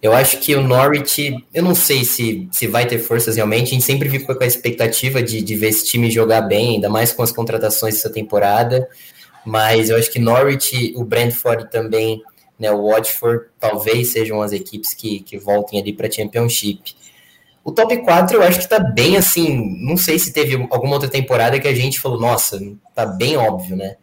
eu acho que o Norwich, eu não sei se, se vai ter forças realmente, a gente sempre fica com a expectativa de, de ver esse time jogar bem, ainda mais com as contratações dessa temporada, mas eu acho que Norwich, o Brentford também, né, o Watford, talvez sejam as equipes que, que voltem ali para a Championship. O top 4 eu acho que tá bem assim. Não sei se teve alguma outra temporada que a gente falou, nossa, tá bem óbvio, né?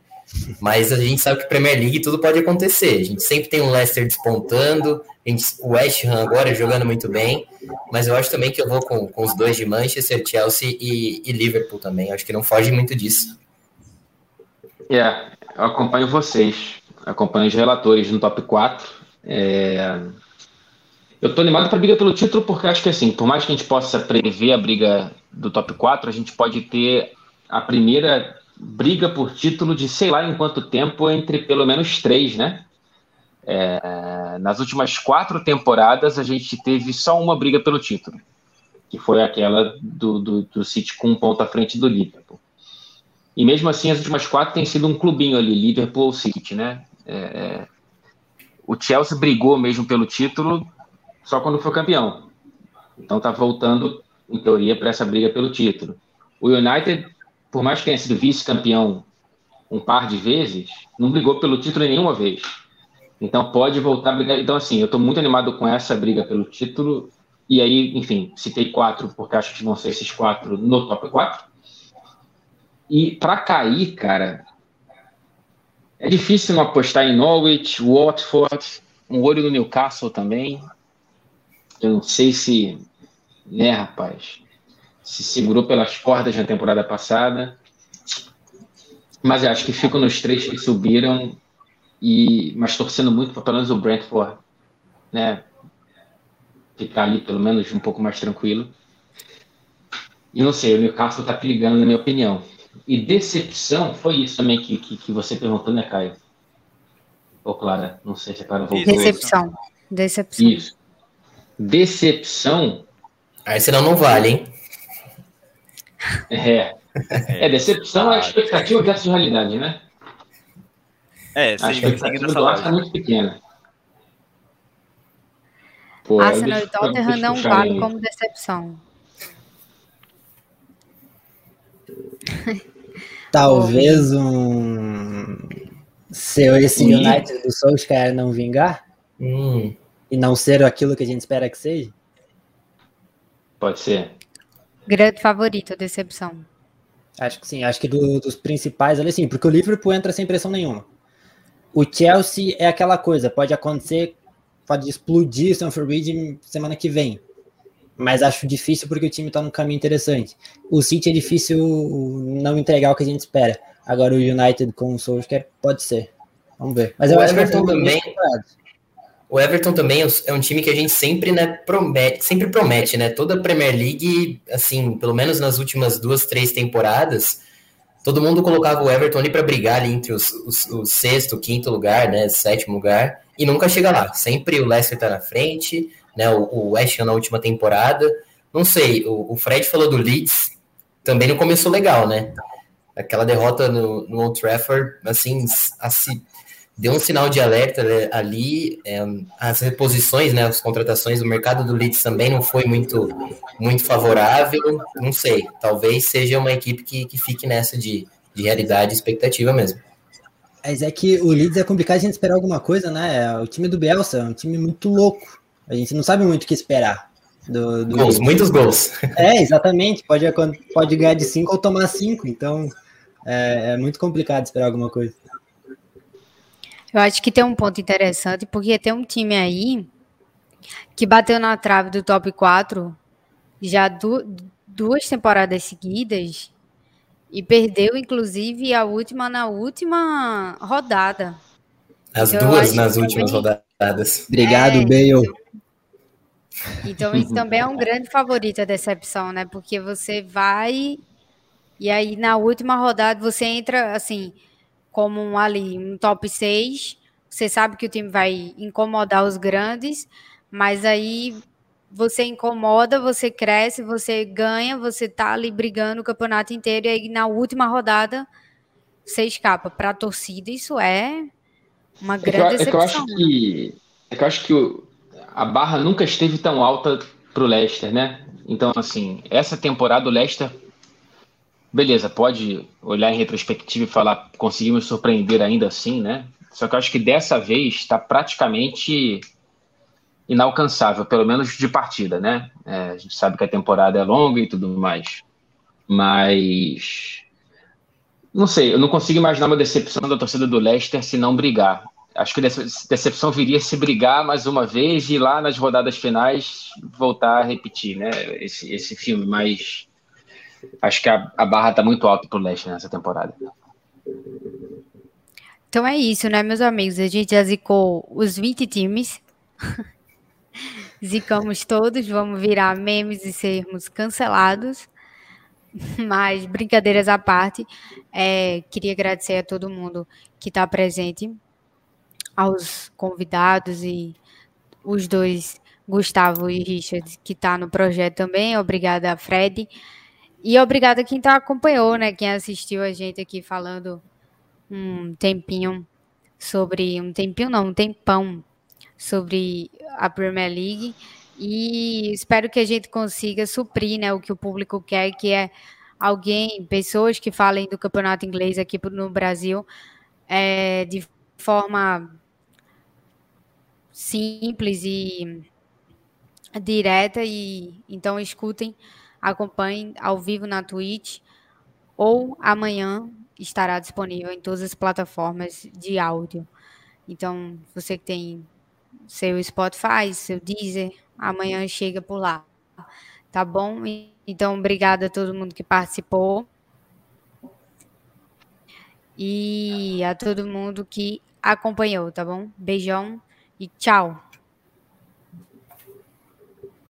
Mas a gente sabe que Premier League tudo pode acontecer. A gente sempre tem um Leicester despontando, gente, o West Ham agora jogando muito bem, mas eu acho também que eu vou com, com os dois de Manchester, Chelsea e, e Liverpool também. Eu acho que não foge muito disso. É, yeah, eu acompanho vocês, acompanho os relatores no top 4. É... Eu tô animado para a briga pelo título porque acho que assim, por mais que a gente possa prever a briga do top 4, a gente pode ter a primeira briga por título de sei lá em quanto tempo entre pelo menos três, né? É, nas últimas quatro temporadas a gente teve só uma briga pelo título, que foi aquela do, do, do City com um ponto à frente do Liverpool. E mesmo assim as últimas quatro tem sido um clubinho ali, Liverpool ou City, né? É, é, o Chelsea brigou mesmo pelo título só quando foi campeão. Então tá voltando, em teoria, para essa briga pelo título. O United por mais que tenha sido vice-campeão um par de vezes, não brigou pelo título nenhuma vez. Então pode voltar a brigar. Então, assim, eu estou muito animado com essa briga pelo título. E aí, enfim, citei quatro, porque acho que vão ser esses quatro no top 4. E para cair, cara, é difícil não apostar em Norwich, Watford, um olho no Newcastle também. Eu não sei se, né, rapaz? se segurou pelas cordas na temporada passada. Mas eu acho que fico nos três que subiram, e mas torcendo muito para pelo menos o Brentford né, ficar ali pelo menos um pouco mais tranquilo. E não sei, o Newcastle está perigando, na minha opinião. E decepção, foi isso também que, que, que você perguntou, né, Caio? Ou Clara, não sei se a Clara voltou. Decepção. Decepção. Isso. Decepção. Aí senão não vale, hein? É. É, decepção é a expectativa versus realidade, né? É, a expectativa do Arsenal é muito pequena. Pô, Arsenal e Tottenham não vale como decepção. [LAUGHS] Talvez um. Se esse United do Solskjaer não vingar hum. E não ser aquilo que a gente espera que seja. Pode ser. Grande favorito, decepção. Acho que sim, acho que do, dos principais ali sim, porque o Liverpool entra sem pressão nenhuma. O Chelsea é aquela coisa, pode acontecer, pode explodir Stanford Bridge semana que vem. Mas acho difícil porque o time está num caminho interessante. O City é difícil não entregar o que a gente espera. Agora o United com o Solskjaer pode ser. Vamos ver. Mas eu o acho Everton que também. O Everton também é um time que a gente sempre, né, promete, sempre promete, né? Toda a Premier League, assim, pelo menos nas últimas duas, três temporadas, todo mundo colocava o Everton ali para brigar ali entre os, os, o sexto, quinto lugar, né, sétimo lugar, e nunca chega lá. Sempre o Leicester tá na frente, né? O, o West Ham na última temporada. Não sei, o, o Fred falou do Leeds, também não começou legal, né? Aquela derrota no, no Old Trafford, assim, assim deu um sinal de alerta né, ali. É, as reposições, né, as contratações, o mercado do Leeds também não foi muito, muito favorável. Não sei, talvez seja uma equipe que, que fique nessa de, de realidade e expectativa mesmo. Mas é que o Leeds é complicado a gente esperar alguma coisa, né? O time do Bielsa é um time muito louco. A gente não sabe muito o que esperar. Do, do gols, muitos gols. [LAUGHS] É, exatamente. Pode, pode ganhar de 5 ou tomar 5. Então, É, é muito complicado esperar alguma coisa. Eu acho que tem um ponto interessante, porque tem um time aí que bateu na trave do top 4 já du duas temporadas seguidas e perdeu, inclusive, a última na última rodada. As então, duas nas últimas também... rodadas. Obrigado, é, Bale. Então, então, isso também é um grande favorito a decepção, né? Porque você vai e aí na última rodada você entra assim, como um, ali, um top 6. Você sabe que o time vai incomodar os grandes, mas aí você incomoda, você cresce, você ganha, você tá ali brigando o campeonato inteiro e aí na última rodada você escapa. Para a torcida, isso é uma grande é que eu, é que eu acho que é que eu acho que a barra nunca esteve tão alta para o Leicester, né? Então, assim, essa temporada o Leicester, beleza, pode olhar em retrospectiva e falar conseguimos surpreender ainda assim, né? Só que eu acho que dessa vez está praticamente inalcançável, pelo menos de partida, né? É, a gente sabe que a temporada é longa e tudo mais, mas não sei, eu não consigo imaginar uma decepção da torcida do Leicester se não brigar acho que decepção viria se brigar mais uma vez e lá nas rodadas finais voltar a repetir, né? Esse, esse filme, mas acho que a, a barra está muito alta para o Leste nessa temporada. Então é isso, né, meus amigos? A gente já zicou os 20 times. [LAUGHS] Zicamos todos, vamos virar memes e sermos cancelados. Mas, brincadeiras à parte, é, queria agradecer a todo mundo que está presente aos convidados e os dois, Gustavo e Richard, que está no projeto também. Obrigada, Fred. E obrigada quem tá, acompanhou, né? Quem assistiu a gente aqui falando um tempinho sobre. Um tempinho, não, um tempão sobre a Premier League. E espero que a gente consiga suprir né, o que o público quer, que é alguém, pessoas que falem do campeonato inglês aqui no Brasil é, de forma simples e direta e então escutem, acompanhem ao vivo na Twitch ou amanhã estará disponível em todas as plataformas de áudio. Então, você que tem seu Spotify, seu Deezer, amanhã chega por lá. Tá bom? Então, obrigada a todo mundo que participou. E a todo mundo que acompanhou, tá bom? Beijão e tchau.